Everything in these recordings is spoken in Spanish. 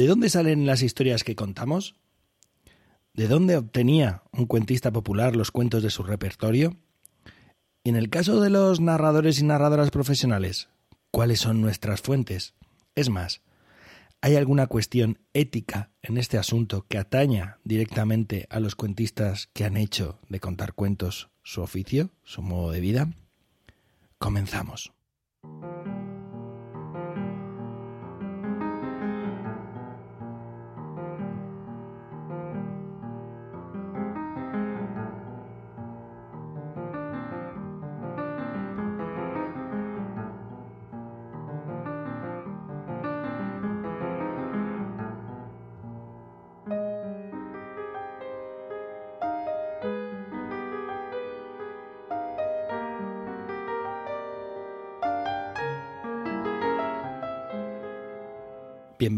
¿De dónde salen las historias que contamos? ¿De dónde obtenía un cuentista popular los cuentos de su repertorio? Y en el caso de los narradores y narradoras profesionales, ¿cuáles son nuestras fuentes? Es más, ¿hay alguna cuestión ética en este asunto que ataña directamente a los cuentistas que han hecho de contar cuentos su oficio, su modo de vida? Comenzamos.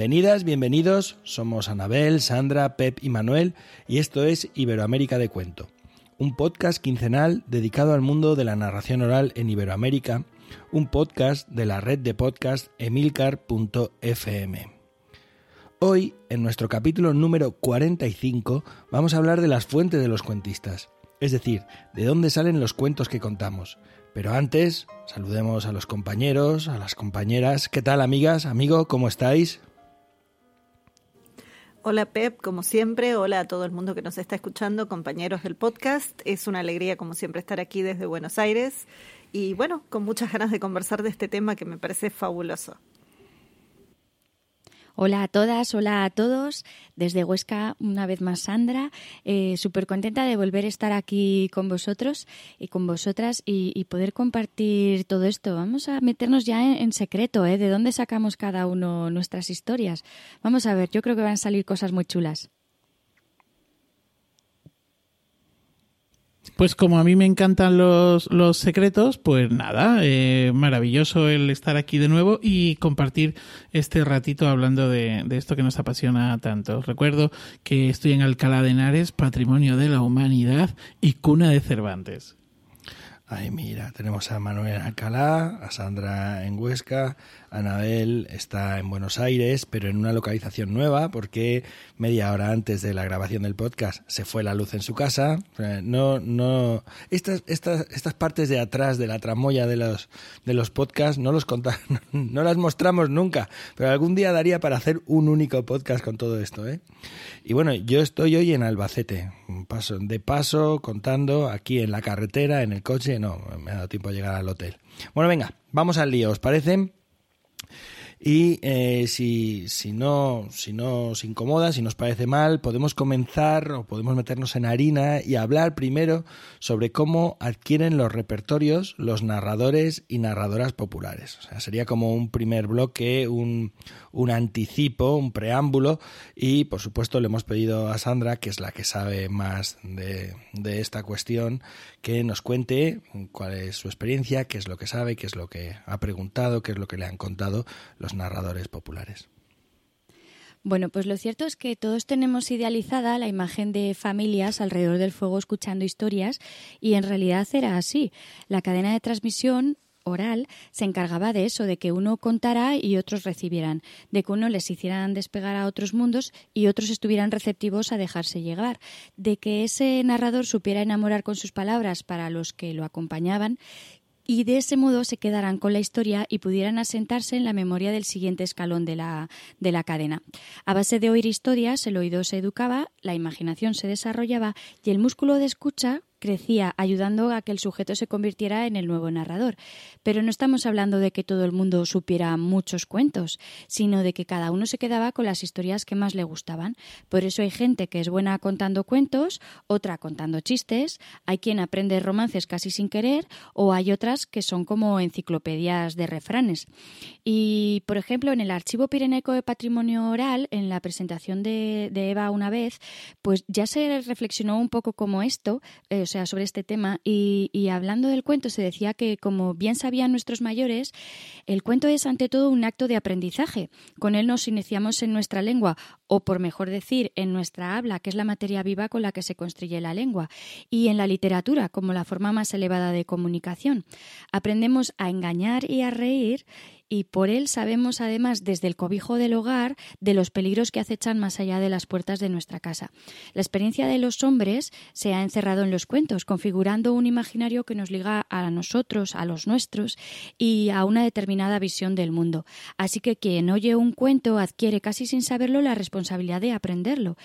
Bienvenidas, bienvenidos. Somos Anabel, Sandra, Pep y Manuel y esto es Iberoamérica de Cuento, un podcast quincenal dedicado al mundo de la narración oral en Iberoamérica, un podcast de la red de podcast emilcar.fm. Hoy, en nuestro capítulo número 45, vamos a hablar de las fuentes de los cuentistas, es decir, de dónde salen los cuentos que contamos. Pero antes, saludemos a los compañeros, a las compañeras. ¿Qué tal, amigas? Amigo, ¿cómo estáis? Hola Pep, como siempre, hola a todo el mundo que nos está escuchando, compañeros del podcast. Es una alegría, como siempre, estar aquí desde Buenos Aires y bueno, con muchas ganas de conversar de este tema que me parece fabuloso. Hola a todas, hola a todos. Desde Huesca, una vez más Sandra. Eh, Súper contenta de volver a estar aquí con vosotros y con vosotras y, poder compartir todo esto. Vamos a meternos ya en secreto, ¿eh? De dónde sacamos cada uno nuestras historias. Vamos a ver, yo creo que van a salir cosas muy chulas. Pues como a mí me encantan los, los secretos, pues nada, eh, maravilloso el estar aquí de nuevo y compartir este ratito hablando de, de, esto que nos apasiona tanto. Recuerdo que estoy en Alcalá de Henares, Patrimonio de la Humanidad y cuna de Cervantes. Ay, mira, tenemos a Manuel Alcalá, a Sandra en Huesca, Anabel está en Buenos Aires, pero en una localización nueva, porque media hora antes de la grabación del podcast se fue la luz en su casa. No, no, estas, estas, estas partes de atrás de la tramoya de los, de los podcasts no los contamos, no las mostramos nunca, pero algún día daría para hacer un único podcast con todo esto, ¿eh? Y bueno, yo estoy hoy en Albacete, paso, de paso, contando aquí en la carretera, en el coche, no, me ha dado tiempo a llegar al hotel. Bueno, venga, vamos al lío, ¿os parece? Y eh, si, si, no, si no os incomoda, si nos parece mal, podemos comenzar o podemos meternos en harina y hablar primero sobre cómo adquieren los repertorios los narradores y narradoras populares. O sea, sería como un primer bloque, un, un anticipo, un preámbulo y por supuesto le hemos pedido a Sandra, que es la que sabe más de, de esta cuestión, que nos cuente cuál es su experiencia, qué es lo que sabe, qué es lo que ha preguntado, qué es lo que le han contado los narradores populares. Bueno, pues lo cierto es que todos tenemos idealizada la imagen de familias alrededor del fuego escuchando historias y en realidad era así. La cadena de transmisión oral se encargaba de eso, de que uno contara y otros recibieran, de que uno les hicieran despegar a otros mundos y otros estuvieran receptivos a dejarse llegar, de que ese narrador supiera enamorar con sus palabras para los que lo acompañaban y de ese modo se quedarán con la historia y pudieran asentarse en la memoria del siguiente escalón de la, de la cadena. A base de oír historias, el oído se educaba, la imaginación se desarrollaba y el músculo de escucha crecía, ayudando a que el sujeto se convirtiera en el nuevo narrador. Pero no estamos hablando de que todo el mundo supiera muchos cuentos, sino de que cada uno se quedaba con las historias que más le gustaban. Por eso hay gente que es buena contando cuentos, otra contando chistes, hay quien aprende romances casi sin querer, o hay otras que son como enciclopedias de refranes. Y, por ejemplo, en el Archivo Pirenaico de Patrimonio Oral, en la presentación de, Eva una vez, pues ya se reflexionó un poco como esto, eh, sea, sobre este tema. Y, hablando del cuento, se decía que, como bien sabían nuestros mayores, el cuento es ante todo un acto de aprendizaje. Con él nos iniciamos en nuestra lengua o por mejor decir, en nuestra habla, que es la materia viva con la que se construye la lengua, y en la literatura, como la forma más elevada de comunicación. Aprendemos a engañar y a reír y por él sabemos además desde el cobijo del hogar de los peligros que acechan más allá de las puertas de nuestra casa. La experiencia de los hombres se ha encerrado en los cuentos, configurando un imaginario que nos liga a nosotros, a los nuestros y a una determinada visión del mundo. Así que quien oye un cuento adquiere casi sin saberlo la responsabilidad de aprenderlo.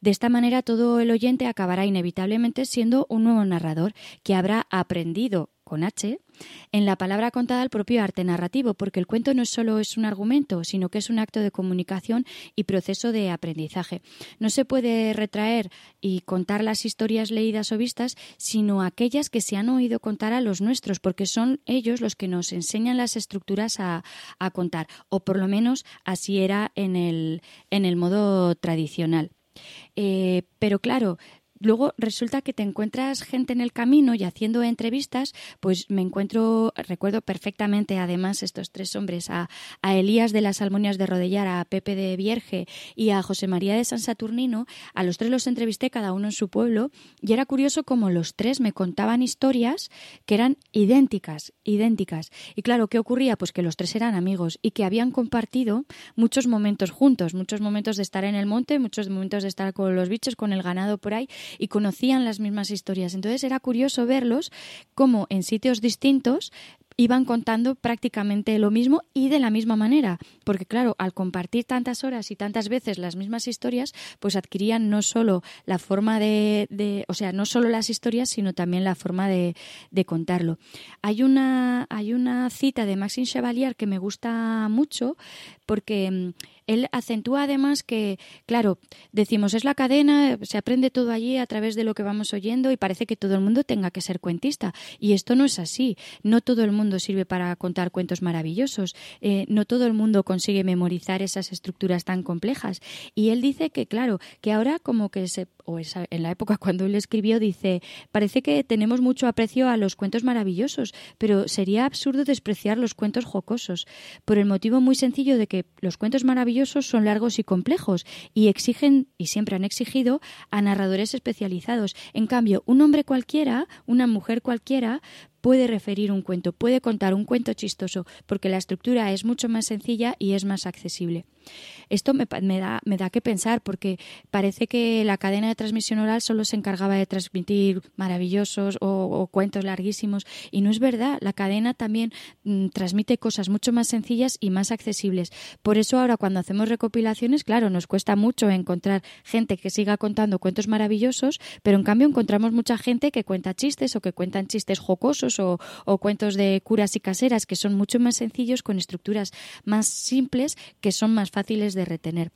De esta manera todo el oyente acabará inevitablemente siendo un nuevo narrador que habrá aprendido con H, en la palabra contada el propio arte narrativo, porque el cuento no solo es un argumento, sino que es un acto de comunicación y proceso de aprendizaje. No se puede retraer y contar las historias leídas o vistas, sino aquellas que se han oído contar a los nuestros, porque son ellos los que nos enseñan las estructuras a, contar, o por lo menos así era en el, en el modo tradicional. Eh, pero claro, luego resulta que te encuentras gente en el camino y haciendo entrevistas, pues me encuentro, recuerdo perfectamente además estos tres hombres, a, Elías de las Almonias de Rodellar, a Pepe de Vierge y a José María de San Saturnino, a los tres los entrevisté cada uno en su pueblo y era curioso como los tres me contaban historias que eran idénticas, idénticas. Y claro, ¿qué ocurría? Pues que los tres eran amigos y que habían compartido muchos momentos juntos, muchos momentos de estar en el monte, muchos momentos de estar con los bichos, con el ganado por ahí y conocían las mismas historias. Entonces era curioso verlos como en sitios distintos iban contando prácticamente lo mismo y de la misma manera, porque claro, al compartir tantas horas y tantas veces las mismas historias, pues adquirían no solo la forma de, o sea, no solo las historias, sino también la forma de, de, contarlo. Hay una, hay una cita de Maxime Chevalier que me gusta mucho porque mm, él acentúa además que, claro, decimos es la cadena, se aprende todo allí a través de lo que vamos oyendo y parece que todo el mundo tenga que ser cuentista. Y esto no es así. No todo el mundo sirve para contar cuentos maravillosos. Eh, no todo el mundo consigue memorizar esas estructuras tan complejas. Y él dice que, claro, que ahora como que se, o en la época cuando él escribió, dice, parece que tenemos mucho aprecio a los cuentos maravillosos, pero sería absurdo despreciar los cuentos jocosos, por el motivo muy sencillo de que los cuentos maravillosos son largos y complejos y exigen, y siempre han exigido, a narradores especializados. En cambio, un hombre cualquiera, una mujer cualquiera, puede referir un cuento, puede contar un cuento chistoso, porque la estructura es mucho más sencilla y es más accesible. Esto me, da, me da que pensar porque parece que la cadena de transmisión oral solo se encargaba de transmitir maravillosos o, cuentos larguísimos y no es verdad. La cadena también mm, transmite cosas mucho más sencillas y más accesibles. Por eso ahora cuando hacemos recopilaciones, claro, nos cuesta mucho encontrar gente que siga contando cuentos maravillosos, pero en cambio encontramos mucha gente que cuenta chistes o que cuentan chistes jocosos o, o cuentos de curas y caseras que son mucho más sencillos con estructuras más simples que son más fáciles de retener.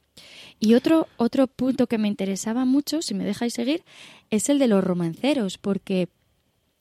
Y otro, otro punto que me interesaba mucho, si me dejáis seguir, es el de los romanceros, porque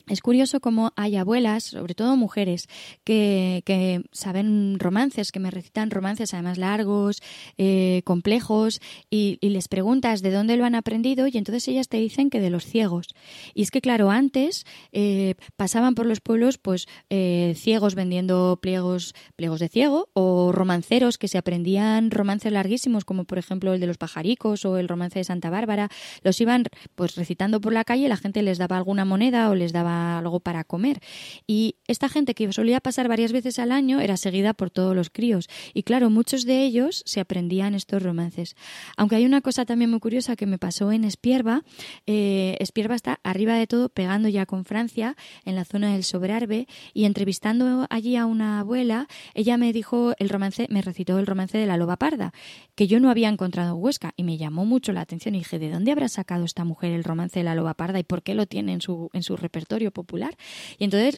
es curioso cómo hay abuelas, sobre todo mujeres, que, que saben romances, que me recitan romances además largos, eh, complejos, y, les preguntas de dónde lo han aprendido y entonces ellas te dicen que de los ciegos. Y es que, claro, antes eh, pasaban por los pueblos pues eh, ciegos vendiendo pliegos, pliegos de ciego o romanceros que se aprendían romances larguísimos, como por ejemplo el de los pajaricos o el romance de Santa Bárbara, los iban pues recitando por la calle, la gente les daba alguna moneda o les daba algo para comer. Y esta gente que solía pasar varias veces al año era seguida por todos los críos. Y claro, muchos de ellos se aprendían estos romances. Aunque hay una cosa también muy curiosa que me pasó en Espierva. Eh, está arriba de todo, pegando ya con Francia, en la zona del Sobrarbe, y entrevistando allí a una abuela, ella me dijo el romance, me recitó el romance de la loba parda, que yo no había encontrado en Huesca, y me llamó mucho la atención y dije, ¿de dónde habrá sacado esta mujer el romance de la loba parda y por qué lo tiene en su, en su repertorio? Popular. Y entonces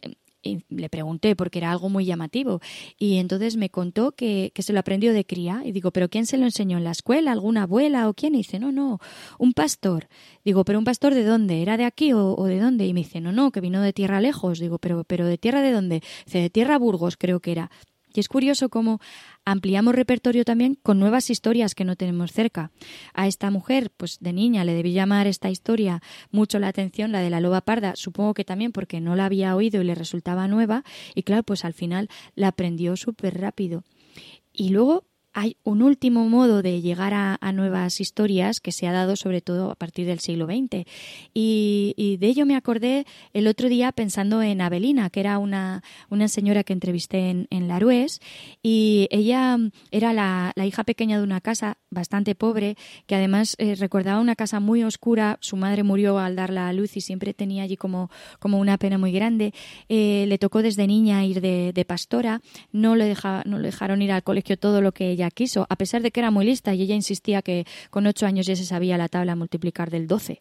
le pregunté porque era algo muy llamativo y entonces me contó que, se lo aprendió de cría y digo, pero ¿quién se lo enseñó en la escuela? ¿Alguna abuela o quién? Y dice, no, no, un pastor. Digo, pero un pastor de dónde? ¿Era de aquí o, o, de dónde? Y me dice, no, no, que vino de tierra lejos. Digo, pero, pero ¿de tierra de dónde? Dice, de tierra Burgos creo que era. Y es curioso cómo ampliamos repertorio también con nuevas historias que no tenemos cerca. A esta mujer, pues de niña, le debí llamar esta historia mucho la atención, la de la loba parda, supongo que también porque no la había oído y le resultaba nueva, y claro, pues al final la aprendió súper rápido. Y luego hay un último modo de llegar a, nuevas historias que se ha dado sobre todo a partir del siglo XX. Y, de ello me acordé el otro día pensando en Abelina, que era una, una señora que entrevisté en, en Larués, y ella era la, hija pequeña de una casa bastante pobre, que además eh, recordaba una casa muy oscura, su madre murió al darla a luz y siempre tenía allí como, como una pena muy grande. Eh, le tocó desde niña ir de, pastora, no le, no le dejaron ir al colegio todo lo que ella quiso, a pesar de que era muy lista y ella insistía que con ocho años ya se sabía la tabla multiplicar del doce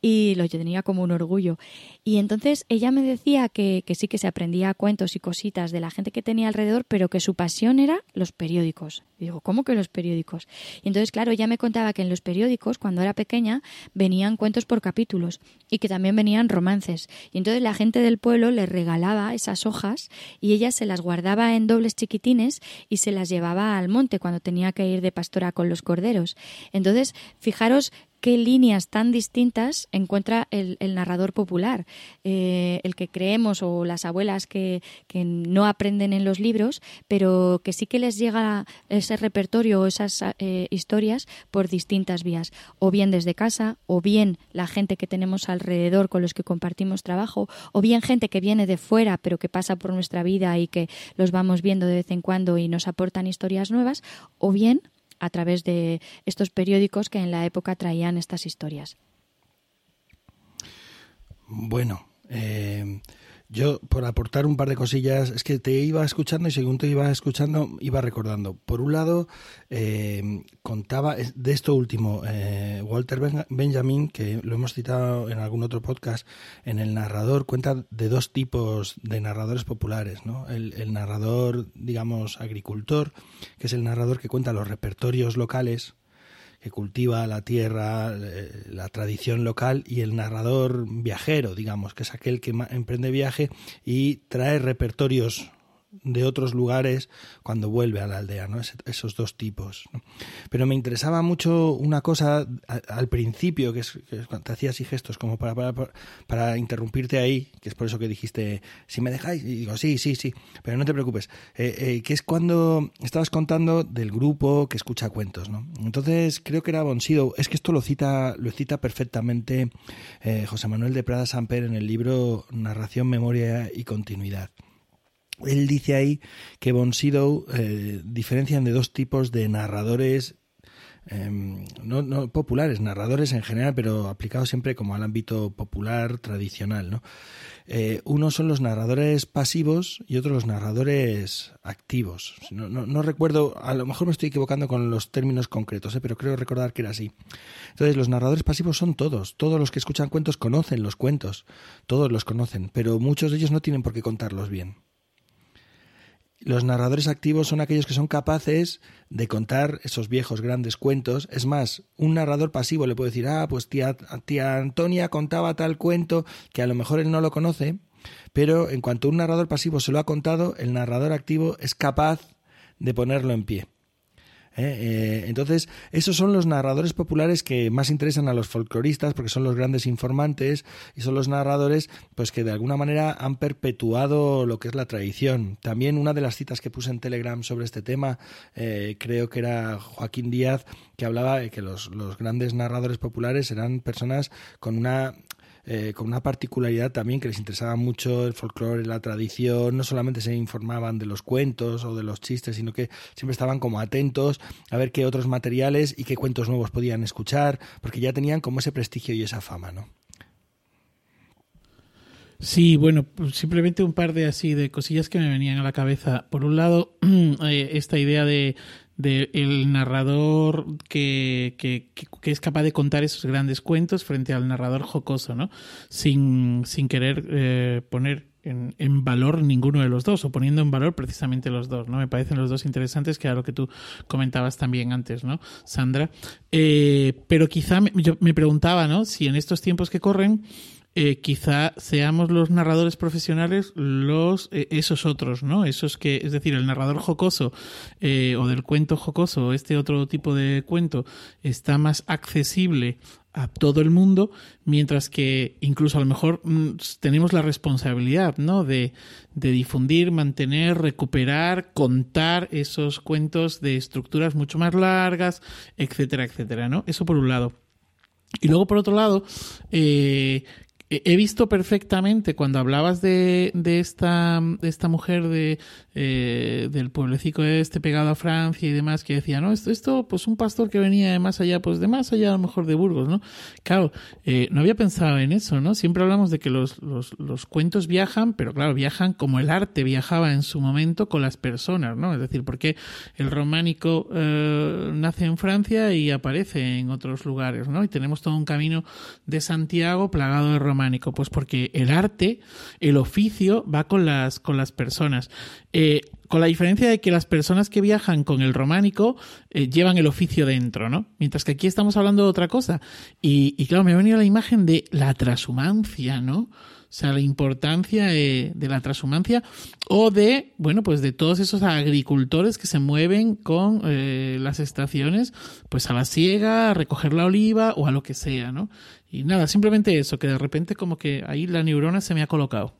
y lo tenía como un orgullo. Y entonces ella me decía que, que sí que se aprendía cuentos y cositas de la gente que tenía alrededor, pero que su pasión era los periódicos. digo, ¿cómo que los periódicos? Y entonces, claro, ella me contaba que en los periódicos, cuando era pequeña, venían cuentos por capítulos y que también venían romances. Y entonces la gente del pueblo le regalaba esas hojas y ella se las guardaba en dobles chiquitines y se las llevaba al monte cuando tenía que ir de pastora con los corderos. Entonces, fijaros qué líneas tan distintas encuentra el, narrador popular, eh, el que creemos o las abuelas que, no aprenden en los libros, pero que sí que les llega ese repertorio o esas eh, historias por distintas vías, o bien desde casa, o bien la gente que tenemos alrededor con los que compartimos trabajo, o bien gente que viene de fuera pero que pasa por nuestra vida y que los vamos viendo de vez en cuando y nos aportan historias nuevas, o bien a través de estos periódicos que en la época traían estas historias. Bueno, eh, yo, por aportar un par de cosillas, es que te iba escuchando y según te iba escuchando, iba recordando. Por un lado, eh, contaba de esto último, eh, Walter Benjamin, que lo hemos citado en algún otro podcast, en el narrador, cuenta de dos tipos de narradores populares. ¿no? El, el narrador, digamos, agricultor, que es el narrador que cuenta los repertorios locales que cultiva la tierra, eh, la tradición local y el narrador viajero, digamos, que es aquel que emprende viaje y trae repertorios de otros lugares cuando vuelve a la aldea, ¿no? esos dos tipos. Pero me interesaba mucho una cosa al principio, que es, que te hacía así gestos como para, para, para, interrumpirte ahí, que es por eso que dijiste, si me dejáis, y digo, sí, sí, sí, pero no te preocupes, eh, eh, que es cuando estabas contando del grupo que escucha cuentos, ¿no? Entonces creo que era Bonsido, es que esto lo cita, lo cita perfectamente eh, José Manuel de Prada Samper en el libro Narración, Memoria y Continuidad. Él dice ahí que Bonsido eh, diferencian de dos tipos de narradores em, no, populares, narradores en general, pero aplicados siempre como al ámbito popular tradicional. ¿no? Eh, uno son los narradores pasivos y otros los narradores activos. No, no, recuerdo, a lo mejor me estoy equivocando con los términos concretos, ¿eh? pero creo recordar que era así. Entonces, los narradores pasivos son todos. Todos los que escuchan cuentos conocen los cuentos. Todos los conocen, pero muchos de ellos no tienen por qué contarlos bien. Los narradores activos son aquellos que son capaces de contar esos viejos grandes cuentos. Es más, un narrador pasivo le puede decir, ah, pues tía, tía Antonia contaba tal cuento que a lo mejor él no lo conoce, pero en cuanto un narrador pasivo se lo ha contado, el narrador activo es capaz de ponerlo en pie. ¿Eh? Eh, entonces, esos son los narradores populares que más interesan a los folcloristas porque son los grandes informantes y son los narradores pues que de alguna manera han perpetuado lo que es la tradición. También una de las citas que puse en Telegram sobre este tema, eh, creo que era Joaquín Díaz, que hablaba de que los, los grandes narradores populares eran personas con una eh, con una particularidad también que les interesaba mucho el folclore, la tradición, no solamente se informaban de los cuentos o de los chistes, sino que siempre estaban como atentos a ver qué otros materiales y qué cuentos nuevos podían escuchar, porque ya tenían como ese prestigio y esa fama, ¿no? Sí, bueno, pues simplemente un par de así de cosillas que me venían a la cabeza. Por un lado, eh, esta idea de de el narrador que, que, que, es capaz de contar esos grandes cuentos frente al narrador jocoso, ¿no? Sin, sin querer eh, poner en, en, valor ninguno de los dos, o poniendo en valor precisamente los dos, ¿no? Me parecen los dos interesantes, que era lo que tú comentabas también antes, ¿no, Sandra? Eh, pero quizá me, yo me preguntaba, ¿no? Si en estos tiempos que corren eh, quizá seamos los narradores profesionales los eh, esos otros, ¿no? Esos que, es decir, el narrador jocoso eh, o del cuento jocoso, este otro tipo de cuento está más accesible a todo el mundo, mientras que incluso a lo mejor mm, tenemos la responsabilidad, ¿no? De, de, difundir, mantener, recuperar, contar esos cuentos de estructuras mucho más largas, etcétera, etcétera, ¿no? Eso por un lado. Y luego, por otro lado, eh, he visto perfectamente cuando hablabas de, de, esta, de esta mujer de, eh, del pueblecito este pegado a Francia y demás que decía, no, esto, esto, pues un pastor que venía de más allá, pues de más allá a lo mejor de Burgos, ¿no? Claro, eh, no había pensado en eso, ¿no? Siempre hablamos de que los, los, los, cuentos viajan, pero claro, viajan como el arte viajaba en su momento con las personas, ¿no? Es decir, porque el románico eh, nace en Francia y aparece en otros lugares, ¿no? Y tenemos todo un camino de Santiago plagado de románico, pues porque el arte, el oficio va con las, con las personas. Eh, con la diferencia de que las personas que viajan con el románico eh, llevan el oficio dentro, ¿no? Mientras que aquí estamos hablando de otra cosa. Y, claro, me ha venido la imagen de la transhumancia, ¿no? O sea, la importancia de, de, la transhumancia o de, bueno, pues de todos esos agricultores que se mueven con eh, las estaciones, pues a la siega, a recoger la oliva o a lo que sea, ¿no? Y nada, simplemente eso, que de repente como que ahí la neurona se me ha colocado.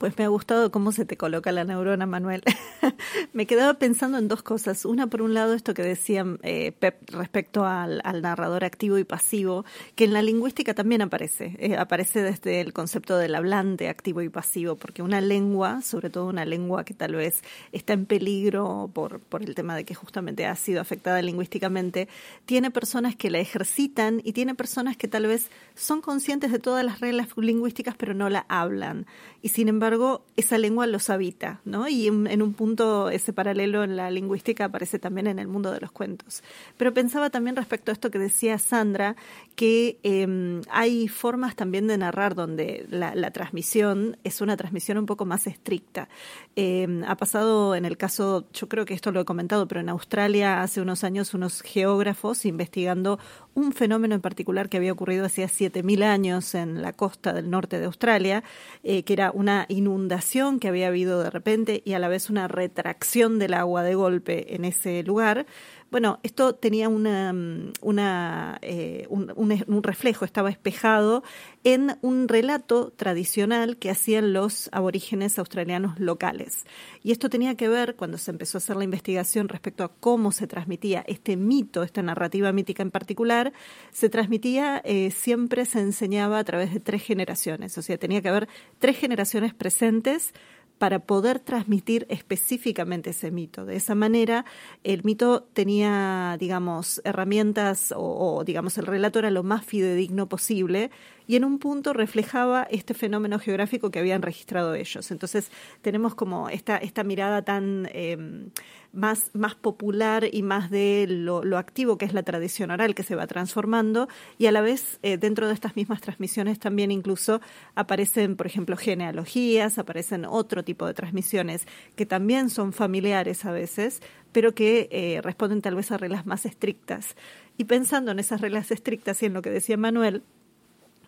Pues me ha gustado cómo se te coloca la neurona, Manuel. me quedaba pensando en dos cosas. Una, por un lado, esto que decía eh, Pep respecto al, narrador activo y pasivo, que en la lingüística también aparece. Eh, aparece desde el concepto del hablante activo y pasivo, porque una lengua, sobre todo una lengua que tal vez está en peligro por, por el tema de que justamente ha sido afectada lingüísticamente, tiene personas que la ejercitan y tiene personas que tal vez son conscientes de todas las reglas lingüísticas, pero no la hablan. Y sin embargo, esa lengua los habita, ¿no? Y en, en, un punto ese paralelo en la lingüística aparece también en el mundo de los cuentos. Pero pensaba también respecto a esto que decía Sandra, que eh, hay formas también de narrar donde la, transmisión es una transmisión un poco más estricta. Eh, ha pasado en el caso, yo creo que esto lo he comentado, pero en Australia hace unos años unos geógrafos investigando un fenómeno en particular que había ocurrido hacía 7.000 años en la costa del norte de Australia, eh, que era una inundación que había habido de repente y a la vez una retracción del agua de golpe en ese lugar. Bueno, esto tenía una, una, eh, un, un, un, reflejo, estaba espejado en un relato tradicional que hacían los aborígenes australianos locales. Y esto tenía que ver, cuando se empezó a hacer la investigación respecto a cómo se transmitía este mito, esta narrativa mítica en particular, se transmitía, eh, siempre se enseñaba a través de tres generaciones, o sea, tenía que haber tres generaciones presentes para poder transmitir específicamente ese mito. De esa manera, el mito tenía, digamos, herramientas o, o, digamos, el relato era lo más fidedigno posible y en un punto reflejaba este fenómeno geográfico que habían registrado ellos. Entonces, tenemos como esta, esta mirada tan eh, más, más popular y más de lo, lo, activo que es la tradición oral que se va transformando y a la vez eh, dentro de estas mismas transmisiones también incluso aparecen, por ejemplo, genealogías, aparecen otro tipo de transmisiones que también son familiares a veces, pero que eh, responden tal vez a reglas más estrictas. Y pensando en esas reglas estrictas y en lo que decía Manuel,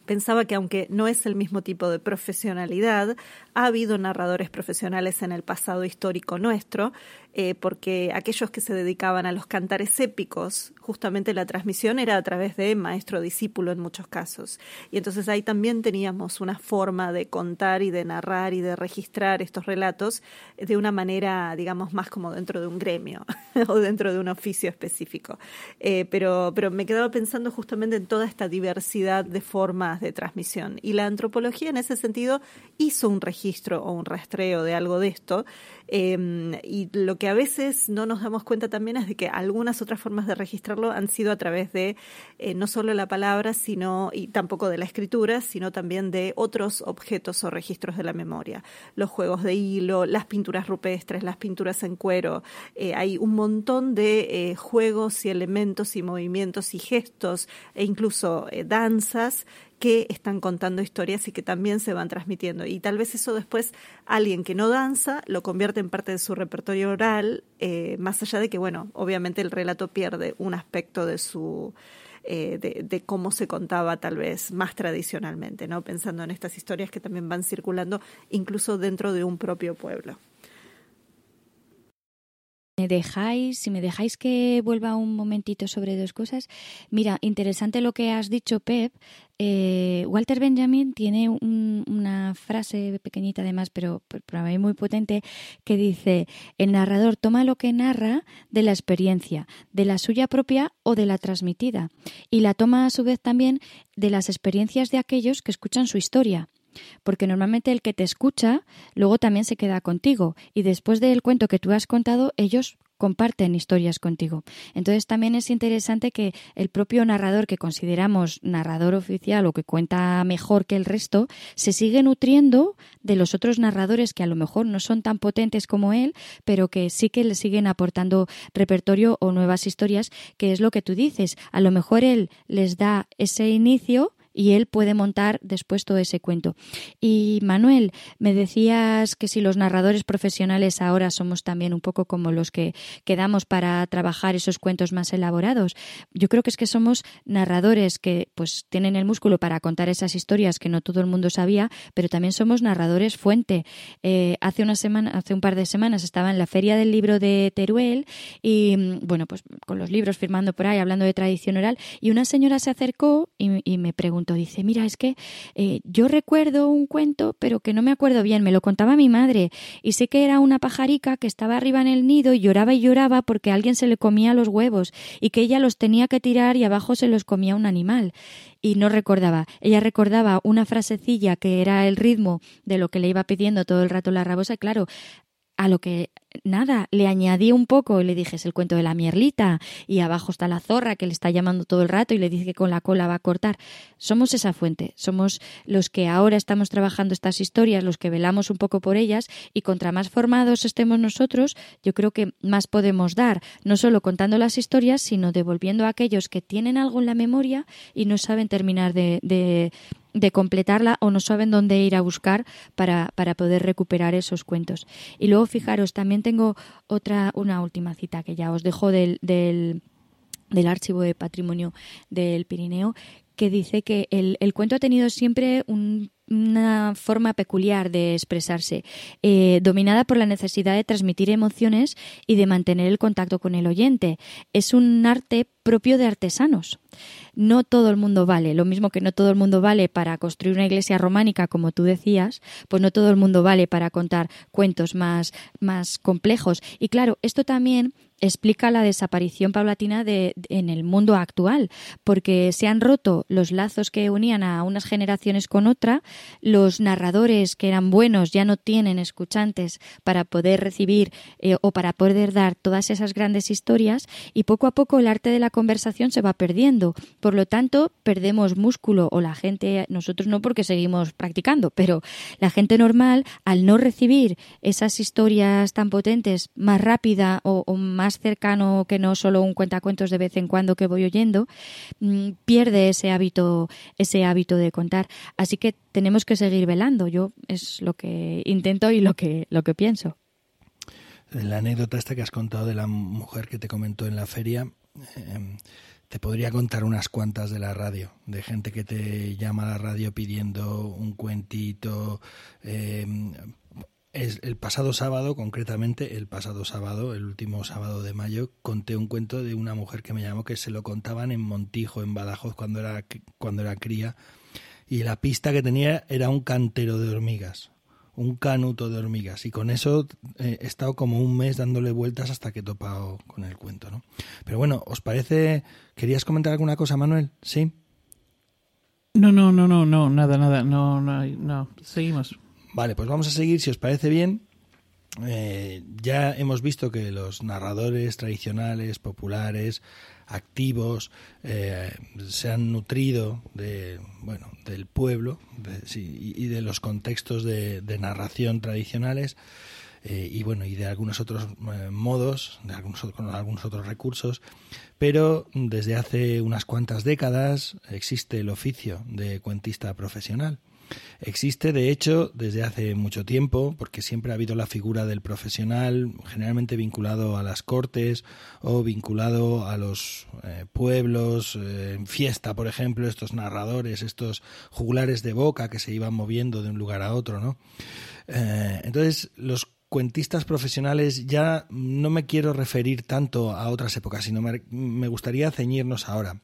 pensaba que aunque no es el mismo tipo de profesionalidad, ha habido narradores profesionales en el pasado histórico nuestro, eh, porque aquellos que se dedicaban a los cantares épicos, justamente la transmisión era a través de maestro-discípulo en muchos casos. Y entonces ahí también teníamos una forma de contar y de narrar y de registrar estos relatos de una manera, digamos, más como dentro de un gremio o dentro de un oficio específico. Eh, pero, pero me quedaba pensando justamente en toda esta diversidad de formas de transmisión. Y la antropología en ese sentido hizo un registro o un rastreo de algo de esto. Eh, y lo que a veces no nos damos cuenta también es de que algunas otras formas de registrarlo han sido a través de eh, no solo la palabra, sino y tampoco de la escritura, sino también de otros objetos o registros de la memoria. Los juegos de hilo, las pinturas rupestres, las pinturas en cuero. Eh, hay un montón de eh, juegos y elementos y movimientos y gestos e incluso danzas que están contando historias y que también se van transmitiendo. Y tal vez eso después alguien que no danza lo convierte en parte de su repertorio oral, eh, más allá de que, bueno, obviamente el relato pierde un aspecto de su... Eh, de, de, cómo se contaba tal vez más tradicionalmente, ¿no? Pensando en estas historias que también van circulando incluso dentro de un propio pueblo me dejáis, si me dejáis que vuelva un momentito sobre dos cosas. Mira, interesante lo que has dicho, Pep. Eh, Walter Benjamin tiene una frase pequeñita además, pero para muy potente, que dice, el narrador toma lo que narra de la experiencia, de la suya propia o de la transmitida, y la toma a su vez también de las experiencias de aquellos que escuchan su historia porque normalmente el que te escucha luego también se queda contigo y después del cuento que tú has contado ellos comparten historias contigo. Entonces también es interesante que el propio narrador que consideramos narrador oficial o que cuenta mejor que el resto, se sigue nutriendo de los otros narradores que a lo mejor no son tan potentes como él, pero que sí que le siguen aportando repertorio o nuevas historias, que es lo que tú dices. A lo mejor él les da ese inicio y él puede montar después todo ese cuento. Y Manuel, me decías que si los narradores profesionales ahora somos también un poco como los que quedamos para trabajar esos cuentos más elaborados. Yo creo que es que somos narradores que pues tienen el músculo para contar esas historias que no todo el mundo sabía, pero también somos narradores fuente. Eh, hace una semana, hace un par de semanas estaba en la feria del libro de Teruel y bueno, pues con los libros firmando por ahí, hablando de tradición oral, y una señora se acercó y me preguntó Dice, mira, es que eh, yo recuerdo un cuento, pero que no me acuerdo bien, me lo contaba mi madre, y sé que era una pajarica que estaba arriba en el nido y lloraba y lloraba porque alguien se le comía los huevos y que ella los tenía que tirar y abajo se los comía un animal. Y no recordaba. Ella recordaba una frasecilla que era el ritmo de lo que le iba pidiendo todo el rato la rabosa, y claro, a lo que nada, le añadí un poco y le dije, es el cuento de la mierlita y abajo está la zorra que le está llamando todo el rato y le dice que con la cola va a cortar. Somos esa fuente, somos los que ahora estamos trabajando estas historias, los que velamos un poco por ellas y contra más formados estemos nosotros, yo creo que más podemos dar, no solo contando las historias, sino devolviendo a aquellos que tienen algo en la memoria y no saben terminar de, de de completarla o no saben dónde ir a buscar para, para poder recuperar esos cuentos. Y luego, fijaros, también tengo otra, una última cita que ya os dejo del, del, del Archivo de Patrimonio del Pirineo, que dice que el, el cuento ha tenido siempre una forma peculiar de expresarse, eh, dominada por la necesidad de transmitir emociones y de mantener el contacto con el oyente. Es un arte propio de artesanos. No todo el mundo vale, lo mismo que no todo el mundo vale para construir una iglesia románica, como tú decías, pues no todo el mundo vale para contar cuentos más, más complejos. Y claro, esto también explica la desaparición paulatina de, en el mundo actual, porque se han roto los lazos que unían a unas generaciones con otra, los narradores que eran buenos ya no tienen escuchantes para poder recibir eh, o para poder dar todas esas grandes historias y poco a poco el arte de la conversación se va perdiendo. Por lo tanto, perdemos músculo o la gente, nosotros no porque seguimos practicando, pero la gente normal al no recibir esas historias tan potentes más rápida o, o más cercano que no solo un cuentacuentos de vez en cuando que voy oyendo, mm, pierde ese hábito, ese hábito de contar. Así que tenemos que seguir velando. Yo es lo que intento y lo que, lo que pienso. La anécdota esta que has contado de la mujer que te comentó en la feria, em, te podría contar unas cuantas de la radio, de gente que te llama a la radio pidiendo un cuentito, em, el pasado sábado, concretamente el pasado sábado, el último sábado de mayo, conté un cuento de una mujer que me llamó que se lo contaban en Montijo, en Badajoz, cuando era, cuando era cría, y la pista que tenía era un cantero de hormigas, un canuto de hormigas, y con eso eh, he estado como un mes dándole vueltas hasta que he topado con el cuento, ¿no? Pero bueno, ¿os parece? ¿Querías comentar alguna cosa, Manuel? ¿Sí? No, no, no, no, no, nada, nada, no, no, no, seguimos. Vale, pues vamos a seguir, si os parece bien. Eh, ya hemos visto que los narradores tradicionales, populares, activos, eh, se han nutrido de, bueno, del pueblo y de los contextos de, narración tradicionales. eh, y bueno, y de algunos otros eh, modos, de algunos, con algunos otros recursos, pero desde hace unas cuantas décadas existe el oficio de cuentista profesional. Existe, de hecho, desde hace mucho tiempo, porque siempre ha habido la figura del profesional, generalmente vinculado a las cortes o vinculado a los eh, pueblos, eh, en fiesta, por ejemplo, estos narradores, estos jugulares de boca que se iban moviendo de un lugar a otro, ¿no? Eh, entonces, los cuentistas profesionales ya no me quiero referir tanto a otras épocas, sino me gustaría ceñirnos ahora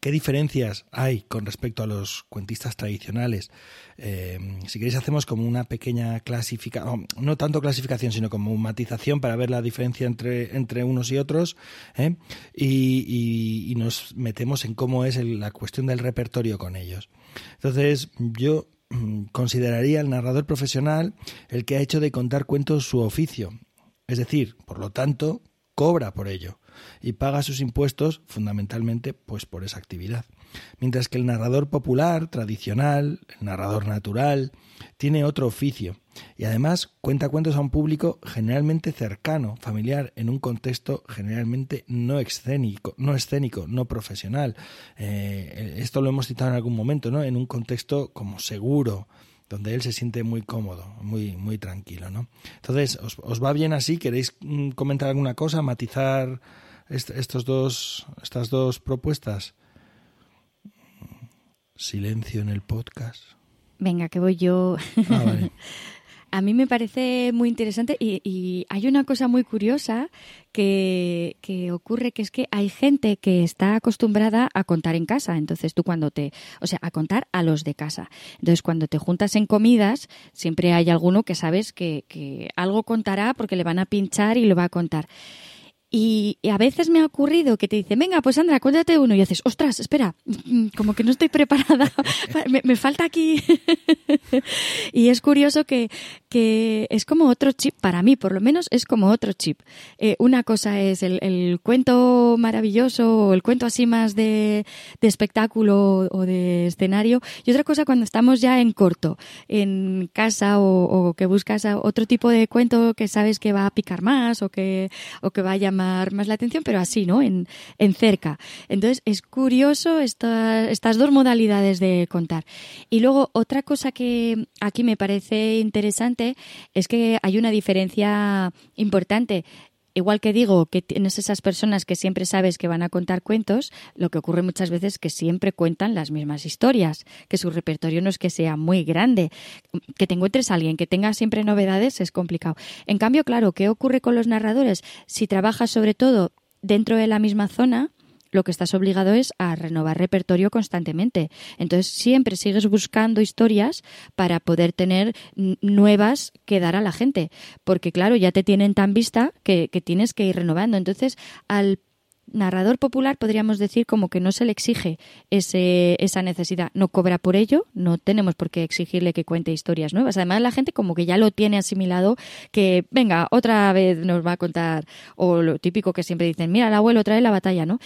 ¿Qué diferencias hay con respecto a los cuentistas tradicionales? Eh, si queréis hacemos como una pequeña clasificación, no, tanto clasificación, sino como matización para ver la diferencia entre, entre unos y otros, ¿eh? y, nos metemos en cómo es la cuestión del repertorio con ellos. Entonces, yo mm, consideraría el narrador profesional el que ha hecho de contar cuentos su oficio. Es decir, por lo tanto, cobra por ello y paga sus impuestos fundamentalmente pues por esa actividad. Mientras que el narrador popular, tradicional, el narrador natural, tiene otro oficio y además cuenta cuentos a un público generalmente cercano, familiar, en un contexto generalmente no escénico, no escénico, no profesional. Eh, esto lo hemos citado en algún momento, ¿no? En un contexto como seguro, donde él se siente muy cómodo, muy, muy tranquilo, ¿no? Entonces, ¿os, ¿os, va bien así? ¿Queréis mm, comentar alguna cosa, matizar estos dos, estas dos propuestas? Silencio en el podcast. Venga, que voy yo. Ah, A mí me parece muy interesante y, hay una cosa muy curiosa que, que, ocurre, que es que hay gente que está acostumbrada a contar en casa. Entonces tú cuando te, o sea, a contar a los de casa. Entonces cuando te juntas en comidas, siempre hay alguno que sabes que, que algo contará porque le van a pinchar y lo va a contar. Y, a veces me ha ocurrido que te dicen, venga, pues Sandra, cuéntate uno. Y haces, ostras, espera, como que no estoy preparada, me, falta aquí. y es curioso que, que, es como otro chip, para mí por lo menos es como otro chip. Eh, una cosa es el, el, cuento maravilloso o el cuento así más de, de espectáculo o de escenario. Y otra cosa cuando estamos ya en corto, en casa o, o que buscas otro tipo de cuento que sabes que va a picar más o que, o que va a más la atención, pero así, ¿no? En, en cerca. Entonces, es curioso estas dos modalidades de contar. Y luego, otra cosa que aquí me parece interesante es que hay una diferencia importante igual que digo que tienes esas personas que siempre sabes que van a contar cuentos, lo que ocurre muchas veces es que siempre cuentan las mismas historias, que su repertorio no es que sea muy grande. Que te encuentres a alguien que tenga siempre novedades es complicado. En cambio, claro, ¿qué ocurre con los narradores? Si trabajas sobre todo dentro de la misma zona, lo que estás obligado es a renovar repertorio constantemente. Entonces siempre sigues buscando historias para poder tener nuevas que dar a la gente, porque claro, ya te tienen tan vista que, tienes que ir renovando. Entonces, al narrador popular podríamos decir como que no se le exige ese, esa necesidad, no cobra por ello, no tenemos por qué exigirle que cuente historias nuevas. Además la gente como que ya lo tiene asimilado que venga, otra vez nos va a contar o lo típico que siempre dicen, mira, el abuelo trae la batalla, ¿no?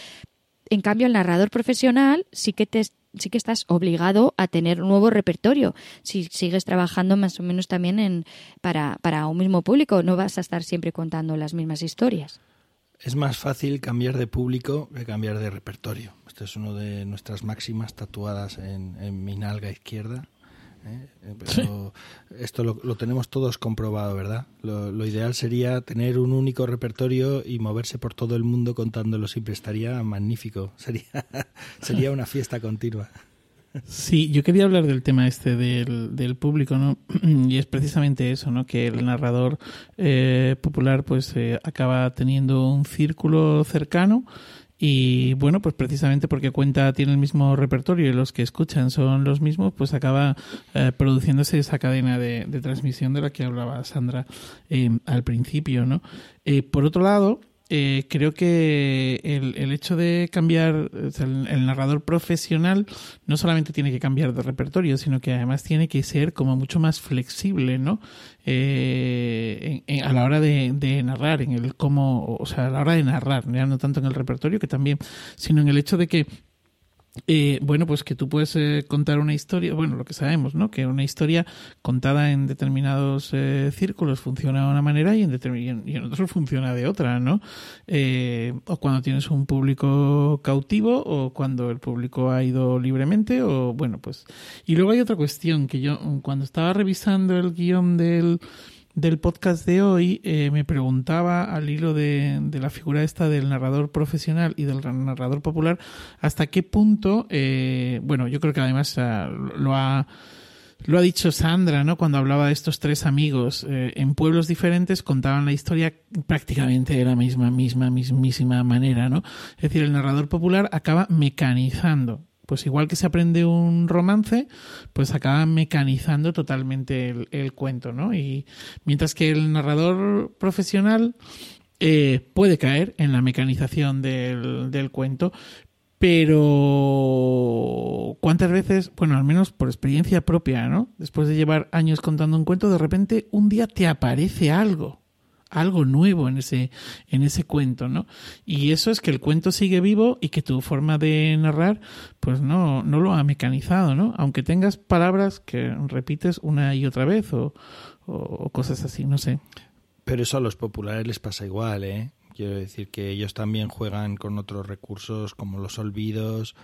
En cambio, el narrador profesional sí que te sí que estás obligado a tener un nuevo repertorio. Si sigues trabajando más o menos también en, para, para un mismo público, no vas a estar siempre contando las mismas historias. Es más fácil cambiar de público que cambiar de repertorio. Esto es una de nuestras máximas tatuadas en, en mi nalga izquierda. ¿Eh? Eh, pero esto lo, tenemos todos comprobado, ¿verdad? Lo, ideal sería tener un único repertorio y moverse por todo el mundo contándolo siempre. Estaría magnífico. Sería, sería una fiesta continua. Sí, yo quería hablar del tema este del, del público, ¿no? Y es precisamente eso, ¿no? Que el narrador eh, popular pues acaba teniendo un círculo cercano y bueno, pues precisamente porque cuenta tiene el mismo repertorio y los que escuchan son los mismos, pues acaba eh, produciéndose esa cadena de, transmisión de la que hablaba Sandra eh, al principio, ¿no? Eh, por otro lado, eh, creo que el, el, hecho de cambiar, el, narrador profesional no solamente tiene que cambiar de repertorio, sino que además tiene que ser como mucho más flexible, ¿no? Eh, a la hora de, de, narrar, en el cómo, o sea, a la hora de narrar, ya no tanto en el repertorio que también, sino en el hecho de que eh, bueno, pues que tú puedes eh, contar una historia, bueno, lo que sabemos, ¿no? Que una historia contada en determinados eh, círculos funciona de una manera y en, y en otros funciona de otra, ¿no? o cuando tienes un público cautivo o cuando el público ha ido libremente o, bueno, pues... Y luego hay otra cuestión que yo, cuando estaba revisando el guion del del podcast de hoy eh, me preguntaba al hilo de, de, la figura esta del narrador profesional y del narrador popular hasta qué punto, eh, bueno, yo creo que además lo ha lo ha dicho Sandra, ¿no? Cuando hablaba de estos tres amigos eh, en pueblos diferentes contaban la historia prácticamente de la misma, misma, mismísima manera, ¿no? Es decir, el narrador popular acaba mecanizando pues igual que se aprende un romance, pues acaba mecanizando totalmente el, cuento, ¿no? Y mientras que el narrador profesional eh, puede caer en la mecanización del, del cuento, pero cuántas veces, bueno, al menos por experiencia propia, ¿no? Después de llevar años contando un cuento, de repente un día te aparece algo algo nuevo en ese, en ese cuento, ¿no? Y eso es que el cuento sigue vivo y que tu forma de narrar, pues no, no lo ha mecanizado, ¿no? Aunque tengas palabras que repites una y otra vez o, cosas así, no sé. Pero eso a los populares les pasa igual, ¿eh? Quiero decir que ellos también juegan con otros recursos como los olvidos,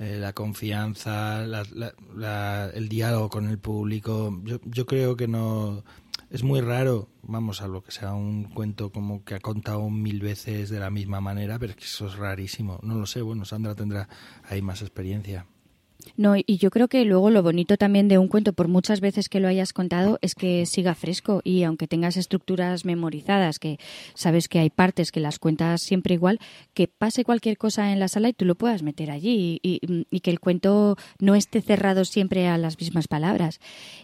eh, la confianza, el diálogo con el público. Yo, yo creo que no es muy raro, vamos, a lo que sea un cuento como que ha contado mil veces de la misma manera, pero es que eso es rarísimo. No lo sé, bueno, Sandra tendrá ahí más experiencia. No, y yo creo que luego lo bonito también de un cuento, por muchas veces que lo hayas contado, es que siga fresco y aunque tengas estructuras memorizadas, que sabes que hay partes que las cuentas siempre igual, que pase cualquier cosa en la sala y tú lo puedas meter allí y, que el cuento no esté cerrado siempre a las mismas palabras.